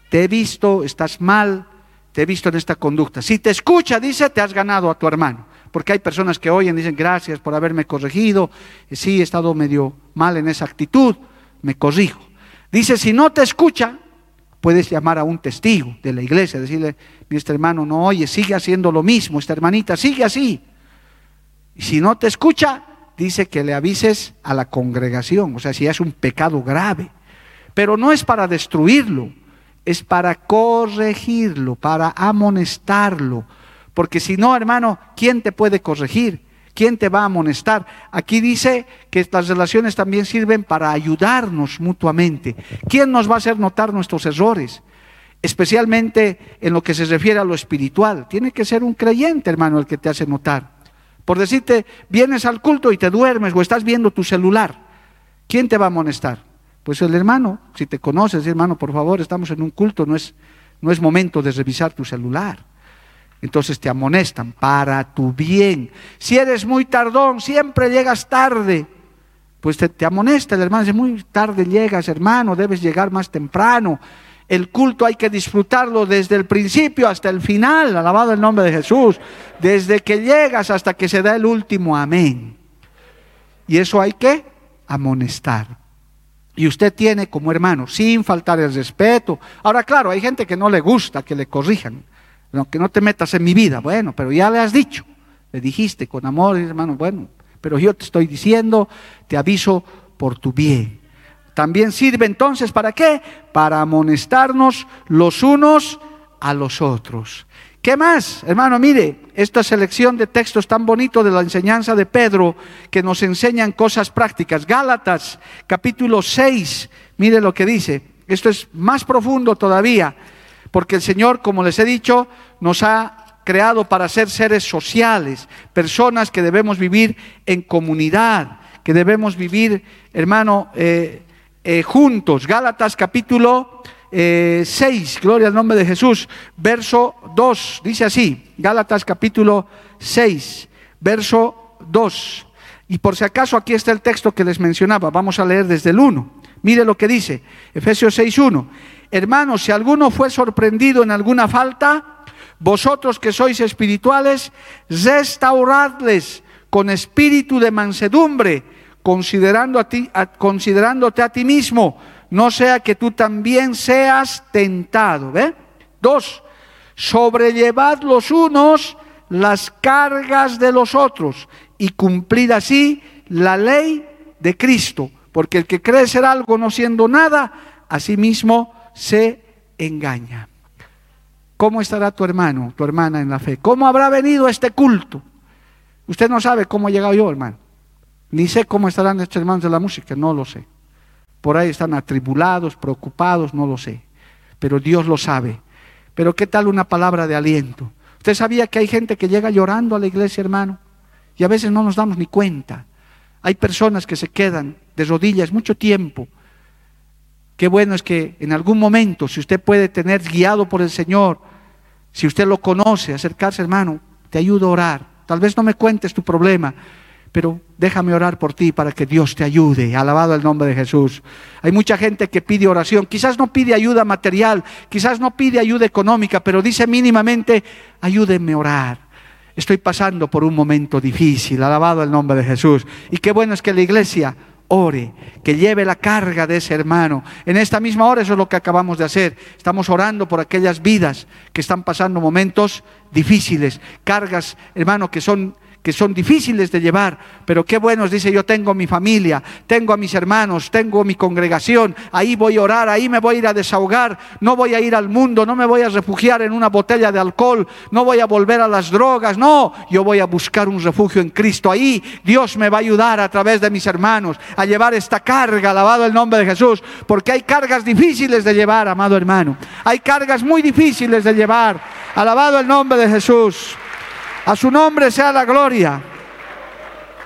te he visto, estás mal, te he visto en esta conducta. Si te escucha, dice, te has ganado a tu hermano. Porque hay personas que oyen, dicen, gracias por haberme corregido, sí, he estado medio mal en esa actitud, me corrijo. Dice, si no te escucha, puedes llamar a un testigo de la iglesia, decirle, mi este hermano no oye, sigue haciendo lo mismo, esta hermanita sigue así. Y si no te escucha, dice que le avises a la congregación, o sea, si es un pecado grave. Pero no es para destruirlo, es para corregirlo, para amonestarlo. Porque si no, hermano, ¿quién te puede corregir? ¿Quién te va a amonestar? Aquí dice que estas relaciones también sirven para ayudarnos mutuamente. ¿Quién nos va a hacer notar nuestros errores? Especialmente en lo que se refiere a lo espiritual. Tiene que ser un creyente, hermano, el que te hace notar. Por decirte, vienes al culto y te duermes o estás viendo tu celular. ¿Quién te va a amonestar? Pues el hermano, si te conoces, hermano, por favor, estamos en un culto, no es, no es momento de revisar tu celular. Entonces te amonestan para tu bien. Si eres muy tardón, siempre llegas tarde, pues te, te amonesta el hermano, dice, muy tarde llegas, hermano, debes llegar más temprano. El culto hay que disfrutarlo desde el principio hasta el final, alabado el nombre de Jesús, desde que llegas hasta que se da el último amén. Y eso hay que amonestar. Y usted tiene como hermano, sin faltar el respeto. Ahora, claro, hay gente que no le gusta que le corrijan, que no te metas en mi vida. Bueno, pero ya le has dicho, le dijiste con amor, hermano, bueno, pero yo te estoy diciendo, te aviso por tu bien también sirve entonces para qué? Para amonestarnos los unos a los otros. ¿Qué más? Hermano, mire, esta selección de textos tan bonito de la enseñanza de Pedro que nos enseñan cosas prácticas. Gálatas capítulo 6, mire lo que dice. Esto es más profundo todavía, porque el Señor, como les he dicho, nos ha creado para ser seres sociales, personas que debemos vivir en comunidad, que debemos vivir, hermano, eh, eh, juntos. Gálatas capítulo 6, eh, gloria al nombre de Jesús, verso 2, dice así, Gálatas capítulo 6, verso 2. Y por si acaso aquí está el texto que les mencionaba, vamos a leer desde el 1. Mire lo que dice, Efesios 6, 1. Hermanos, si alguno fue sorprendido en alguna falta, vosotros que sois espirituales, restauradles con espíritu de mansedumbre, considerando a ti, considerándote a ti mismo no sea que tú también seas tentado. ¿Ve? Dos, sobrellevad los unos las cargas de los otros y cumplir así la ley de Cristo. Porque el que cree ser algo no siendo nada, a sí mismo se engaña. ¿Cómo estará tu hermano, tu hermana en la fe? ¿Cómo habrá venido este culto? Usted no sabe cómo he llegado yo, hermano. Ni sé cómo estarán estos hermanos de la música, no lo sé. Por ahí están atribulados, preocupados, no lo sé. Pero Dios lo sabe. Pero ¿qué tal una palabra de aliento? ¿Usted sabía que hay gente que llega llorando a la iglesia, hermano? Y a veces no nos damos ni cuenta. Hay personas que se quedan de rodillas mucho tiempo. Qué bueno es que en algún momento, si usted puede tener guiado por el Señor, si usted lo conoce, acercarse, hermano, te ayudo a orar. Tal vez no me cuentes tu problema, pero déjame orar por ti para que Dios te ayude. Alabado el nombre de Jesús. Hay mucha gente que pide oración. Quizás no pide ayuda material, quizás no pide ayuda económica, pero dice mínimamente, ayúdenme a orar. Estoy pasando por un momento difícil. Alabado el nombre de Jesús. Y qué bueno es que la iglesia ore, que lleve la carga de ese hermano. En esta misma hora eso es lo que acabamos de hacer. Estamos orando por aquellas vidas que están pasando momentos difíciles, cargas, hermano, que son que son difíciles de llevar, pero qué buenos, dice, yo tengo mi familia, tengo a mis hermanos, tengo mi congregación, ahí voy a orar, ahí me voy a ir a desahogar, no voy a ir al mundo, no me voy a refugiar en una botella de alcohol, no voy a volver a las drogas, no, yo voy a buscar un refugio en Cristo, ahí Dios me va a ayudar a través de mis hermanos a llevar esta carga, alabado el nombre de Jesús, porque hay cargas difíciles de llevar, amado hermano, hay cargas muy difíciles de llevar, alabado el nombre de Jesús. A su nombre sea la gloria.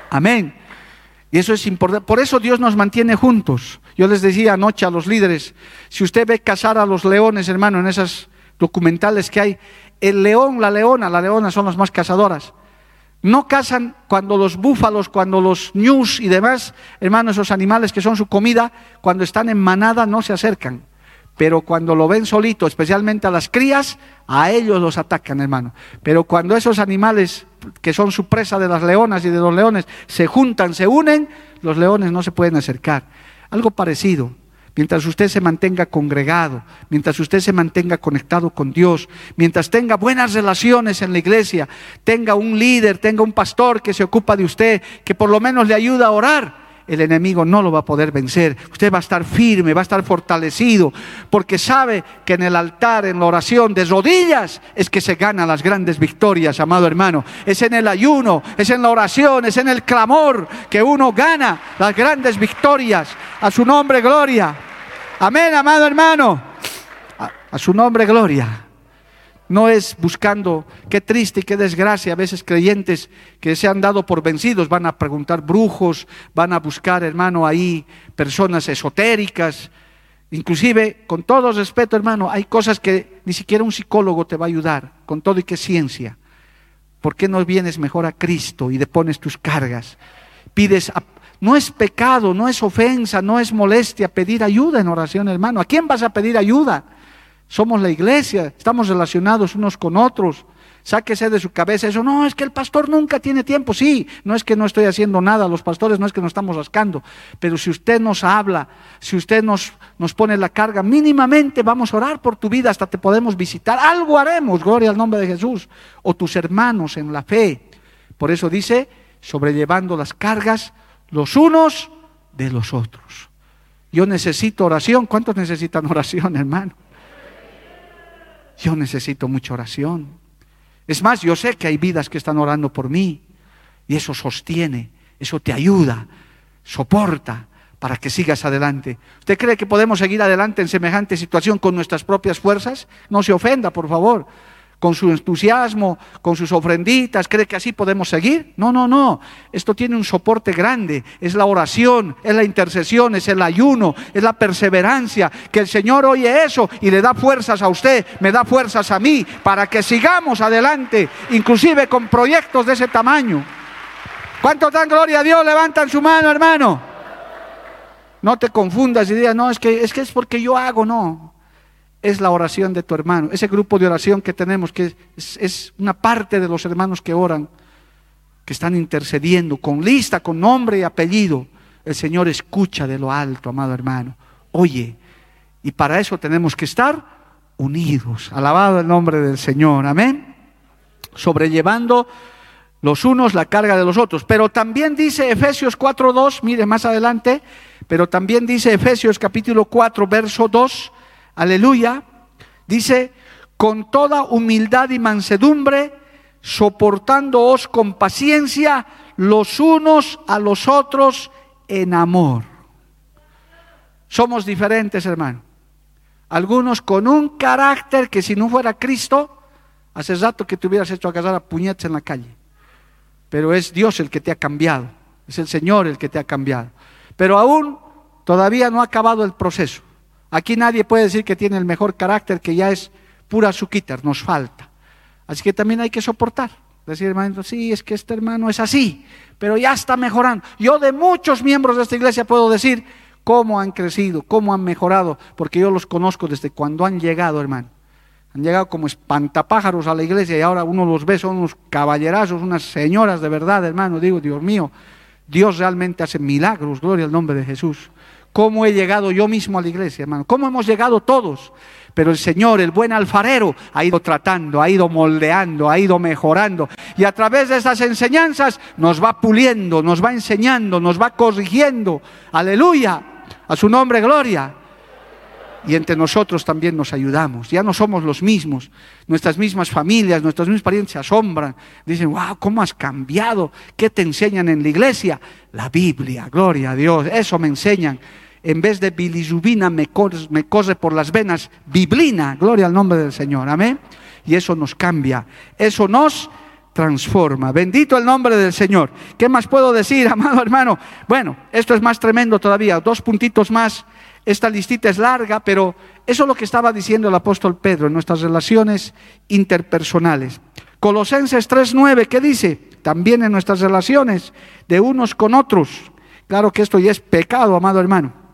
Amén. Y eso es importante. Por eso Dios nos mantiene juntos. Yo les decía anoche a los líderes, si usted ve cazar a los leones, hermano, en esas documentales que hay, el león, la leona, la leona son las más cazadoras. No cazan cuando los búfalos, cuando los ñus y demás, hermano, esos animales que son su comida, cuando están en manada no se acercan pero cuando lo ven solito, especialmente a las crías, a ellos los atacan, hermano. Pero cuando esos animales que son su presa de las leonas y de los leones se juntan, se unen, los leones no se pueden acercar. Algo parecido. Mientras usted se mantenga congregado, mientras usted se mantenga conectado con Dios, mientras tenga buenas relaciones en la iglesia, tenga un líder, tenga un pastor que se ocupa de usted, que por lo menos le ayuda a orar, el enemigo no lo va a poder vencer. Usted va a estar firme, va a estar fortalecido, porque sabe que en el altar, en la oración de rodillas, es que se ganan las grandes victorias, amado hermano. Es en el ayuno, es en la oración, es en el clamor que uno gana las grandes victorias. A su nombre, gloria. Amén, amado hermano. A, a su nombre, gloria. No es buscando, qué triste y qué desgracia, a veces creyentes que se han dado por vencidos van a preguntar brujos, van a buscar, hermano, ahí personas esotéricas. Inclusive, con todo respeto, hermano, hay cosas que ni siquiera un psicólogo te va a ayudar, con todo y que ciencia. ¿Por qué no vienes mejor a Cristo y depones tus cargas? Pides, no es pecado, no es ofensa, no es molestia pedir ayuda en oración, hermano. ¿A quién vas a pedir ayuda? Somos la iglesia, estamos relacionados unos con otros. Sáquese de su cabeza eso, no, es que el pastor nunca tiene tiempo. Sí, no es que no estoy haciendo nada, los pastores no es que nos estamos rascando, pero si usted nos habla, si usted nos, nos pone la carga, mínimamente vamos a orar por tu vida, hasta te podemos visitar, algo haremos, gloria al nombre de Jesús, o tus hermanos en la fe. Por eso dice, sobrellevando las cargas los unos de los otros. Yo necesito oración. ¿Cuántos necesitan oración, hermano? Yo necesito mucha oración. Es más, yo sé que hay vidas que están orando por mí y eso sostiene, eso te ayuda, soporta para que sigas adelante. ¿Usted cree que podemos seguir adelante en semejante situación con nuestras propias fuerzas? No se ofenda, por favor con su entusiasmo, con sus ofrenditas, cree que así podemos seguir. No, no, no. Esto tiene un soporte grande. Es la oración, es la intercesión, es el ayuno, es la perseverancia. Que el Señor oye eso y le da fuerzas a usted, me da fuerzas a mí, para que sigamos adelante, inclusive con proyectos de ese tamaño. ¿Cuántos dan gloria a Dios? Levantan su mano, hermano. No te confundas y digas, no, es que, es que es porque yo hago, no es la oración de tu hermano. Ese grupo de oración que tenemos, que es, una parte de los hermanos que oran, que están intercediendo con lista, con nombre y apellido. El Señor escucha de lo alto, amado hermano. Oye, y para eso tenemos que estar unidos. Alabado el nombre del Señor. Amén. Sobrellevando los unos la carga de los otros. Pero también dice Efesios 4.2, mire más adelante, pero también dice Efesios capítulo 4, verso 2, aleluya, dice, con toda humildad y mansedumbre, soportándoos con paciencia los unos a los otros en amor. Somos diferentes, hermano. Algunos con un carácter que si no fuera Cristo, hace rato que te hubieras hecho a casar a puñetes en la calle. Pero es Dios el que te ha cambiado, es el Señor el que te ha cambiado. Pero aún todavía no ha acabado el proceso. Aquí nadie puede decir que tiene el mejor carácter, que ya es pura suquita, nos falta. Así que también hay que soportar. Decir, hermano, sí, es que este hermano es así, pero ya está mejorando. Yo de muchos miembros de esta iglesia puedo decir cómo han crecido, cómo han mejorado, porque yo los conozco desde cuando han llegado, hermano. Han llegado como espantapájaros a la iglesia y ahora uno los ve, son unos caballerazos, unas señoras de verdad, hermano. Digo, Dios mío, Dios realmente hace milagros, gloria al nombre de Jesús cómo he llegado yo mismo a la iglesia, hermano, cómo hemos llegado todos. Pero el Señor, el buen alfarero, ha ido tratando, ha ido moldeando, ha ido mejorando. Y a través de esas enseñanzas nos va puliendo, nos va enseñando, nos va corrigiendo. Aleluya. A su nombre, gloria. Y entre nosotros también nos ayudamos. Ya no somos los mismos. Nuestras mismas familias, nuestros mismos parientes se asombran. Dicen, wow, ¿cómo has cambiado? ¿Qué te enseñan en la iglesia? La Biblia, gloria a Dios. Eso me enseñan en vez de bilirrubina me corre, por las venas biblina, gloria al nombre del Señor, amén. Y eso nos cambia, eso nos transforma. Bendito el nombre del Señor. ¿Qué más puedo decir, amado hermano? Bueno, esto es más tremendo todavía, dos puntitos más. Esta listita es larga, pero eso es lo que estaba diciendo el apóstol Pedro en nuestras relaciones interpersonales. Colosenses 3:9, ¿qué dice? También en nuestras relaciones de unos con otros. Claro que esto ya es pecado, amado hermano.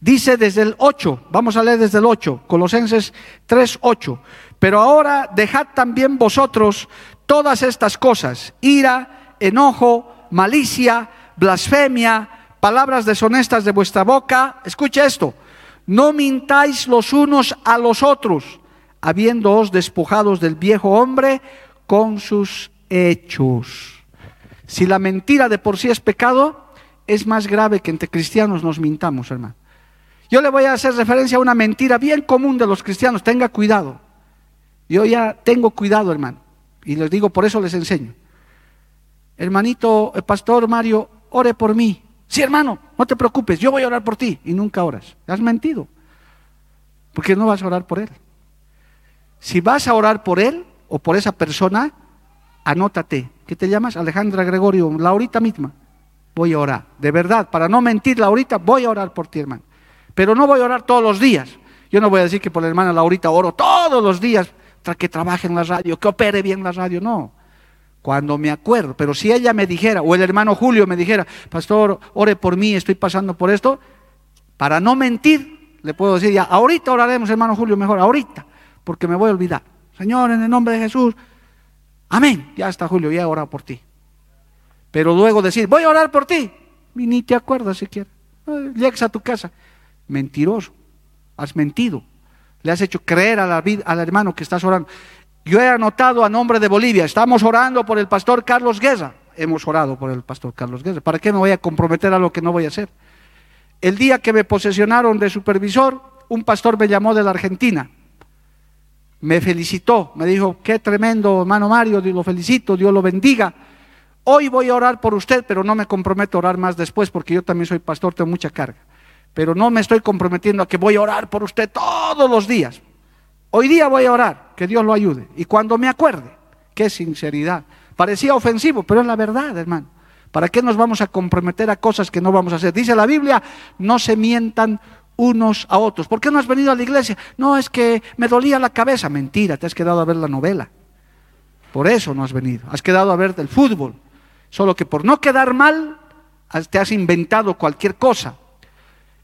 Dice desde el 8, vamos a leer desde el 8, Colosenses 3, 8. Pero ahora dejad también vosotros todas estas cosas, ira, enojo, malicia, blasfemia, palabras deshonestas de vuestra boca. Escuche esto, no mintáis los unos a los otros, habiéndoos despojados del viejo hombre con sus hechos. Si la mentira de por sí es pecado, es más grave que entre cristianos nos mintamos, hermano. Yo le voy a hacer referencia a una mentira bien común de los cristianos. Tenga cuidado. Yo ya tengo cuidado, hermano. Y les digo, por eso les enseño. Hermanito, el pastor Mario, ore por mí. Sí, hermano, no te preocupes, yo voy a orar por ti. Y nunca oras. Has mentido. Porque no vas a orar por él. Si vas a orar por él o por esa persona, anótate. ¿Qué te llamas? Alejandra Gregorio, Laurita misma. Voy a orar. De verdad, para no mentir, Laurita, voy a orar por ti, hermano. Pero no voy a orar todos los días. Yo no voy a decir que por la hermana Laurita oro todos los días para que trabaje en la radio, que opere bien la radio. No. Cuando me acuerdo. Pero si ella me dijera, o el hermano Julio me dijera, pastor, ore por mí, estoy pasando por esto, para no mentir, le puedo decir ya, ahorita oraremos, hermano Julio, mejor, ahorita, porque me voy a olvidar. Señor, en el nombre de Jesús, amén. Ya está Julio, ya he orado por ti. Pero luego decir, voy a orar por ti, ni te acuerdas siquiera. Llegas a tu casa mentiroso, has mentido, le has hecho creer a la, al hermano que estás orando. Yo he anotado a nombre de Bolivia, estamos orando por el pastor Carlos Guerra, hemos orado por el pastor Carlos Guerra, ¿para qué me voy a comprometer a lo que no voy a hacer? El día que me posesionaron de supervisor, un pastor me llamó de la Argentina. Me felicitó, me dijo, qué tremendo, hermano Mario, lo felicito, Dios lo bendiga. Hoy voy a orar por usted, pero no me comprometo a orar más después porque yo también soy pastor, tengo mucha carga. Pero no me estoy comprometiendo a que voy a orar por usted todos los días. Hoy día voy a orar, que Dios lo ayude. Y cuando me acuerde, qué sinceridad. Parecía ofensivo, pero es la verdad, hermano. ¿Para qué nos vamos a comprometer a cosas que no vamos a hacer? Dice la Biblia, no se mientan unos a otros. ¿Por qué no has venido a la iglesia? No, es que me dolía la cabeza. Mentira, te has quedado a ver la novela. Por eso no has venido. Has quedado a ver el fútbol. Solo que por no quedar mal, te has inventado cualquier cosa.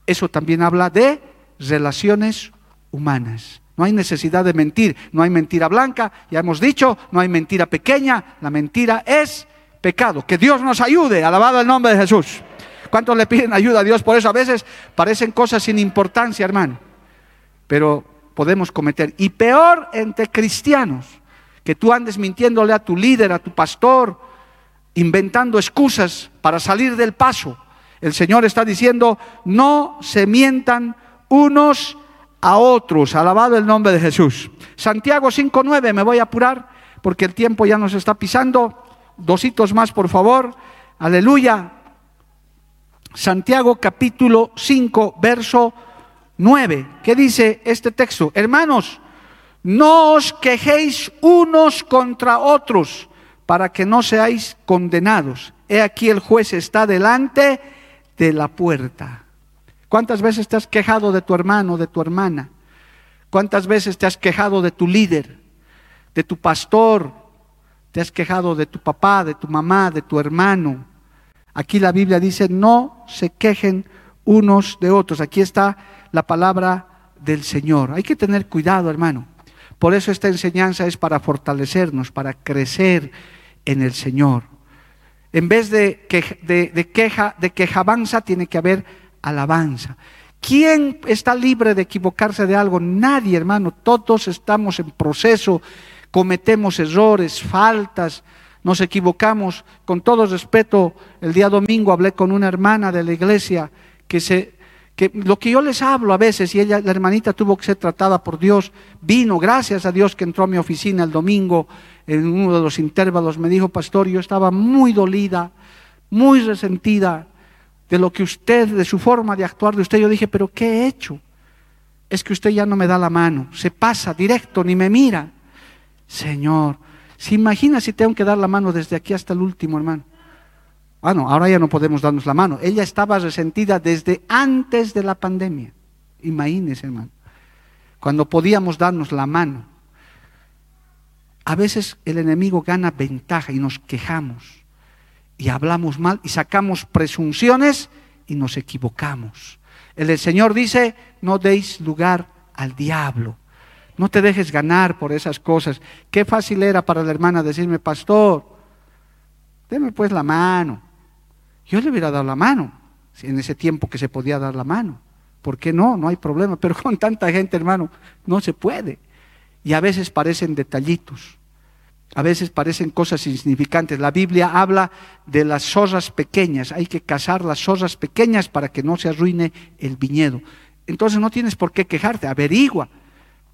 Eso también habla de relaciones humanas. No hay necesidad de mentir, no hay mentira blanca, ya hemos dicho, no hay mentira pequeña, la mentira es pecado. Que Dios nos ayude, alabado el nombre de Jesús. ¿Cuántos le piden ayuda a Dios por eso? A veces parecen cosas sin importancia, hermano, pero podemos cometer. Y peor entre cristianos, que tú andes mintiéndole a tu líder, a tu pastor, inventando excusas para salir del paso. El Señor está diciendo, no se mientan unos a otros. Alabado el nombre de Jesús. Santiago 5.9, me voy a apurar porque el tiempo ya nos está pisando. Dositos más, por favor. Aleluya. Santiago capítulo 5, verso 9. ¿Qué dice este texto? Hermanos, no os quejéis unos contra otros para que no seáis condenados. He aquí el juez está delante de la puerta. ¿Cuántas veces te has quejado de tu hermano, de tu hermana? ¿Cuántas veces te has quejado de tu líder, de tu pastor? ¿Te has quejado de tu papá, de tu mamá, de tu hermano? Aquí la Biblia dice, no se quejen unos de otros. Aquí está la palabra del Señor. Hay que tener cuidado, hermano. Por eso esta enseñanza es para fortalecernos, para crecer en el Señor. En vez de, de, queja, de quejabanza, tiene que haber alabanza. ¿Quién está libre de equivocarse de algo? Nadie, hermano. Todos estamos en proceso, cometemos errores, faltas, nos equivocamos. Con todo respeto, el día domingo hablé con una hermana de la iglesia que se que lo que yo les hablo a veces, y ella, la hermanita tuvo que ser tratada por Dios, vino, gracias a Dios que entró a mi oficina el domingo, en uno de los intervalos, me dijo, pastor, yo estaba muy dolida, muy resentida de lo que usted, de su forma de actuar de usted. Yo dije, pero ¿qué he hecho? Es que usted ya no me da la mano, se pasa directo, ni me mira. Señor, ¿se imagina si tengo que dar la mano desde aquí hasta el último, hermano? Ah, no, ahora ya no podemos darnos la mano. Ella estaba resentida desde antes de la pandemia. Imagínese, hermano. Cuando podíamos darnos la mano. A veces el enemigo gana ventaja y nos quejamos y hablamos mal y sacamos presunciones y nos equivocamos. El Señor dice, no deis lugar al diablo. No te dejes ganar por esas cosas. Qué fácil era para la hermana decirme, pastor, deme pues la mano. Yo le hubiera dado la mano, en ese tiempo que se podía dar la mano. ¿Por qué no? No hay problema. Pero con tanta gente, hermano, no se puede. Y a veces parecen detallitos. A veces parecen cosas insignificantes. La Biblia habla de las zorras pequeñas. Hay que cazar las zorras pequeñas para que no se arruine el viñedo. Entonces no tienes por qué quejarte. Averigua.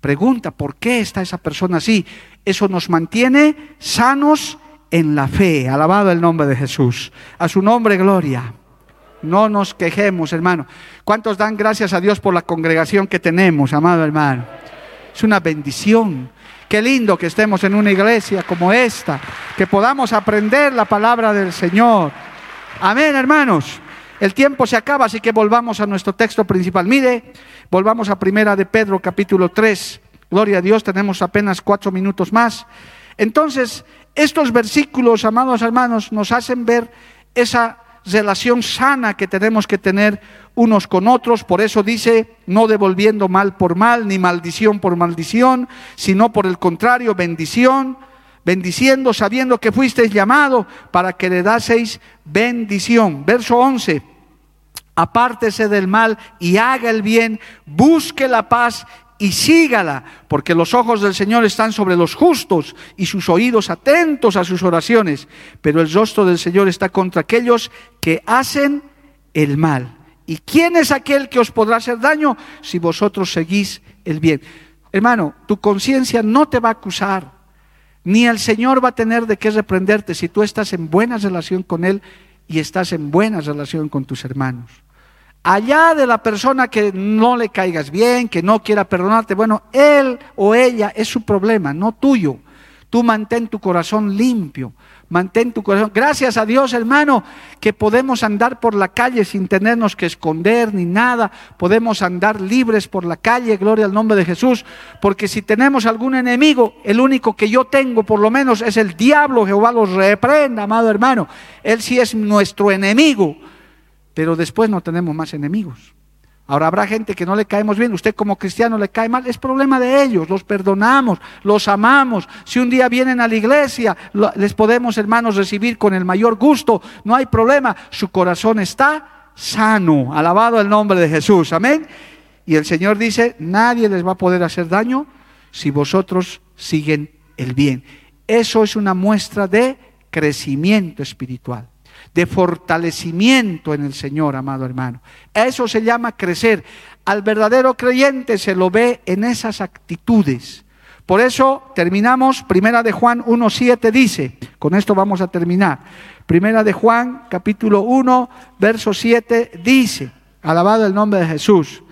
Pregunta, ¿por qué está esa persona así? Eso nos mantiene sanos en la fe. Alabado el nombre de Jesús. A su nombre, gloria. No nos quejemos, hermano. ¿Cuántos dan gracias a Dios por la congregación que tenemos, amado hermano? Es una bendición. Qué lindo que estemos en una iglesia como esta, que podamos aprender la palabra del Señor. Amén, hermanos. El tiempo se acaba, así que volvamos a nuestro texto principal. Mire, volvamos a Primera de Pedro, capítulo 3. Gloria a Dios, tenemos apenas cuatro minutos más. Entonces, estos versículos, amados hermanos, nos hacen ver esa relación sana que tenemos que tener unos con otros. Por eso dice, no devolviendo mal por mal, ni maldición por maldición, sino por el contrario, bendición, bendiciendo, sabiendo que fuisteis llamado para que le daseis bendición. Verso 11 apártese del mal y haga el bien, busque la paz y sígala, porque los ojos del Señor están sobre los justos y sus oídos atentos a sus oraciones, pero el rostro del Señor está contra aquellos que hacen el mal. ¿Y quién es aquel que os podrá hacer daño si vosotros seguís el bien? Hermano, tu conciencia no te va a acusar, ni el Señor va a tener de qué reprenderte si tú estás en buena relación con Él y estás en buena relación con tus hermanos. Allá de la persona que no le caigas bien, que no quiera perdonarte, bueno, él o ella es su problema, no tuyo. Tú mantén tu corazón limpio, mantén tu corazón. Gracias a Dios, hermano, que podemos andar por la calle sin tenernos que esconder ni nada. Podemos andar libres por la calle, gloria al nombre de Jesús. Porque si tenemos algún enemigo, el único que yo tengo por lo menos es el diablo. Jehová los reprenda, amado hermano. Él sí es nuestro enemigo. Pero después no tenemos más enemigos. Ahora habrá gente que no le caemos bien, usted como cristiano le cae mal, es problema de ellos, los perdonamos, los amamos. Si un día vienen a la iglesia, les podemos, hermanos, recibir con el mayor gusto, no hay problema, su corazón está sano, alabado el nombre de Jesús, amén. Y el Señor dice, nadie les va a poder hacer daño si vosotros siguen el bien. Eso es una muestra de crecimiento espiritual de fortalecimiento en el Señor, amado hermano. Eso se llama crecer. Al verdadero creyente se lo ve en esas actitudes. Por eso terminamos, Primera de Juan 1.7 dice, con esto vamos a terminar. Primera de Juan, capítulo 1, verso 7 dice, alabado el nombre de Jesús.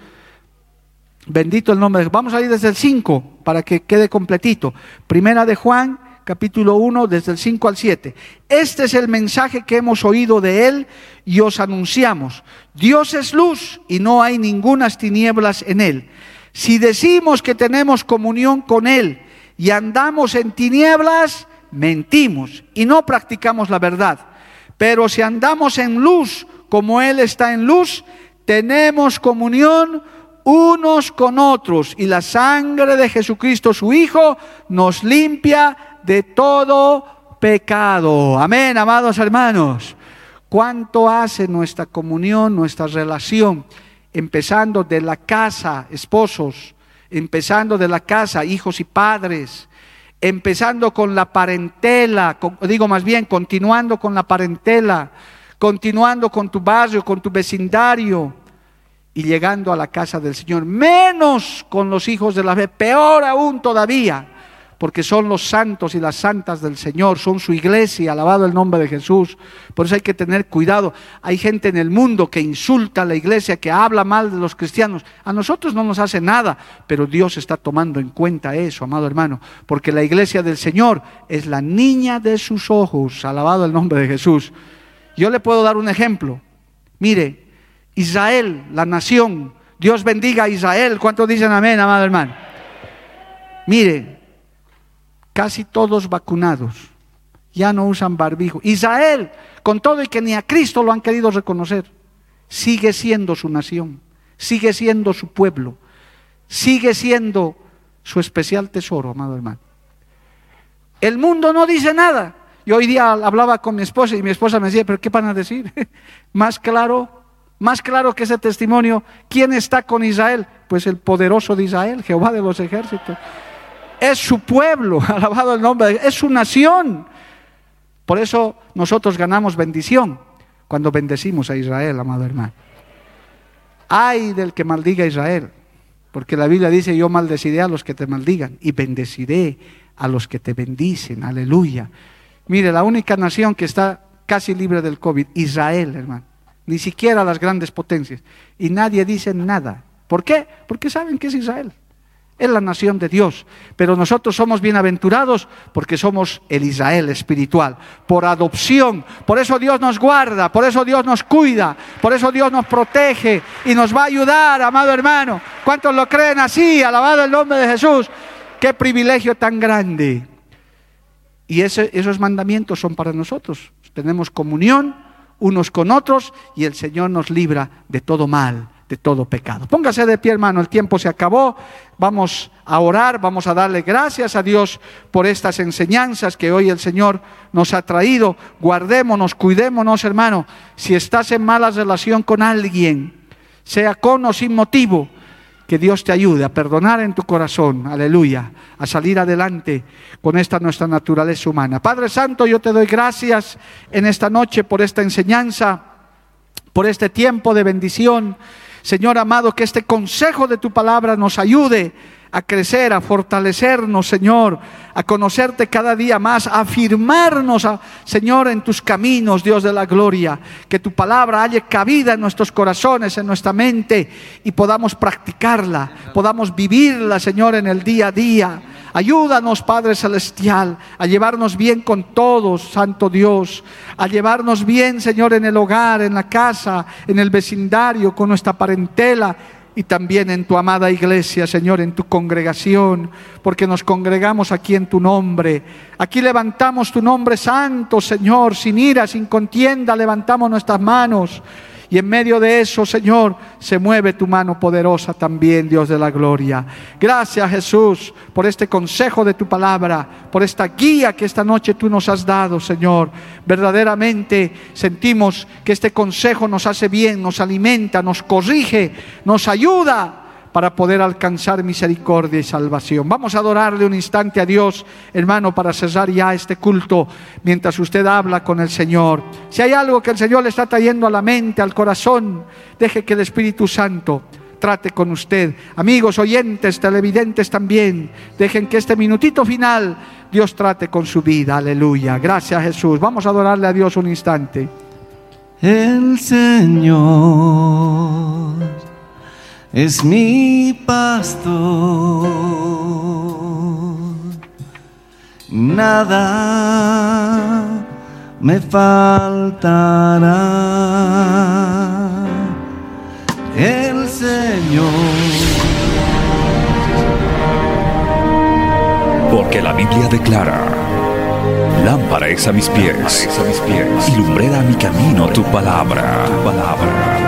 Bendito el nombre de Jesús. Vamos a ir desde el 5 para que quede completito. Primera de Juan, capítulo 1, desde el 5 al 7. Este es el mensaje que hemos oído de Él y os anunciamos. Dios es luz y no hay ningunas tinieblas en Él. Si decimos que tenemos comunión con Él y andamos en tinieblas, mentimos y no practicamos la verdad. Pero si andamos en luz como Él está en luz, tenemos comunión unos con otros y la sangre de Jesucristo su Hijo nos limpia de todo pecado. Amén, amados hermanos. ¿Cuánto hace nuestra comunión, nuestra relación? Empezando de la casa, esposos, empezando de la casa, hijos y padres, empezando con la parentela, digo más bien, continuando con la parentela, continuando con tu barrio, con tu vecindario y llegando a la casa del Señor, menos con los hijos de la fe, peor aún todavía porque son los santos y las santas del Señor, son su iglesia, alabado el nombre de Jesús. Por eso hay que tener cuidado. Hay gente en el mundo que insulta a la iglesia, que habla mal de los cristianos. A nosotros no nos hace nada, pero Dios está tomando en cuenta eso, amado hermano, porque la iglesia del Señor es la niña de sus ojos, alabado el nombre de Jesús. Yo le puedo dar un ejemplo. Mire, Israel, la nación, Dios bendiga a Israel. ¿Cuántos dicen amén, amado hermano? Mire, casi todos vacunados, ya no usan barbijo. Israel, con todo y que ni a Cristo lo han querido reconocer, sigue siendo su nación, sigue siendo su pueblo, sigue siendo su especial tesoro, amado hermano. El mundo no dice nada. Yo hoy día hablaba con mi esposa y mi esposa me decía, pero ¿qué van a decir? más claro, más claro que ese testimonio, ¿quién está con Israel? Pues el poderoso de Israel, Jehová de los ejércitos es su pueblo, alabado el nombre, es su nación. Por eso nosotros ganamos bendición cuando bendecimos a Israel, amado hermano. Ay del que maldiga a Israel, porque la Biblia dice, yo maldeciré a los que te maldigan y bendeciré a los que te bendicen, aleluya. Mire, la única nación que está casi libre del COVID, Israel, hermano. Ni siquiera las grandes potencias. Y nadie dice nada. ¿Por qué? Porque saben que es Israel es la nación de Dios. Pero nosotros somos bienaventurados porque somos el Israel espiritual, por adopción. Por eso Dios nos guarda, por eso Dios nos cuida, por eso Dios nos protege y nos va a ayudar, amado hermano. ¿Cuántos lo creen así? Alabado el nombre de Jesús. Qué privilegio tan grande. Y esos mandamientos son para nosotros. Tenemos comunión unos con otros y el Señor nos libra de todo mal de todo pecado. Póngase de pie, hermano, el tiempo se acabó. Vamos a orar, vamos a darle gracias a Dios por estas enseñanzas que hoy el Señor nos ha traído. Guardémonos, cuidémonos, hermano. Si estás en mala relación con alguien, sea con o sin motivo, que Dios te ayude a perdonar en tu corazón, aleluya, a salir adelante con esta nuestra naturaleza humana. Padre Santo, yo te doy gracias en esta noche por esta enseñanza por este tiempo de bendición. Señor amado, que este consejo de tu palabra nos ayude a crecer, a fortalecernos, Señor, a conocerte cada día más, a afirmarnos, Señor, en tus caminos, Dios de la gloria, que tu palabra haya cabida en nuestros corazones, en nuestra mente, y podamos practicarla, podamos vivirla, Señor, en el día a día. Ayúdanos, Padre Celestial, a llevarnos bien con todos, Santo Dios, a llevarnos bien, Señor, en el hogar, en la casa, en el vecindario, con nuestra parentela y también en tu amada iglesia, Señor, en tu congregación, porque nos congregamos aquí en tu nombre. Aquí levantamos tu nombre santo, Señor, sin ira, sin contienda, levantamos nuestras manos. Y en medio de eso, Señor, se mueve tu mano poderosa también, Dios de la gloria. Gracias, Jesús, por este consejo de tu palabra, por esta guía que esta noche tú nos has dado, Señor. Verdaderamente sentimos que este consejo nos hace bien, nos alimenta, nos corrige, nos ayuda para poder alcanzar misericordia y salvación. Vamos a adorarle un instante a Dios, hermano, para cesar ya este culto mientras usted habla con el Señor. Si hay algo que el Señor le está trayendo a la mente, al corazón, deje que el Espíritu Santo trate con usted. Amigos, oyentes, televidentes también, dejen que este minutito final Dios trate con su vida. Aleluya. Gracias Jesús. Vamos a adorarle a Dios un instante. El Señor es mi pastor. Nada me faltará. El Señor. Porque la Biblia declara, lámpara es a mis pies, a mis pies y lumbrera a mi camino tu palabra, tu palabra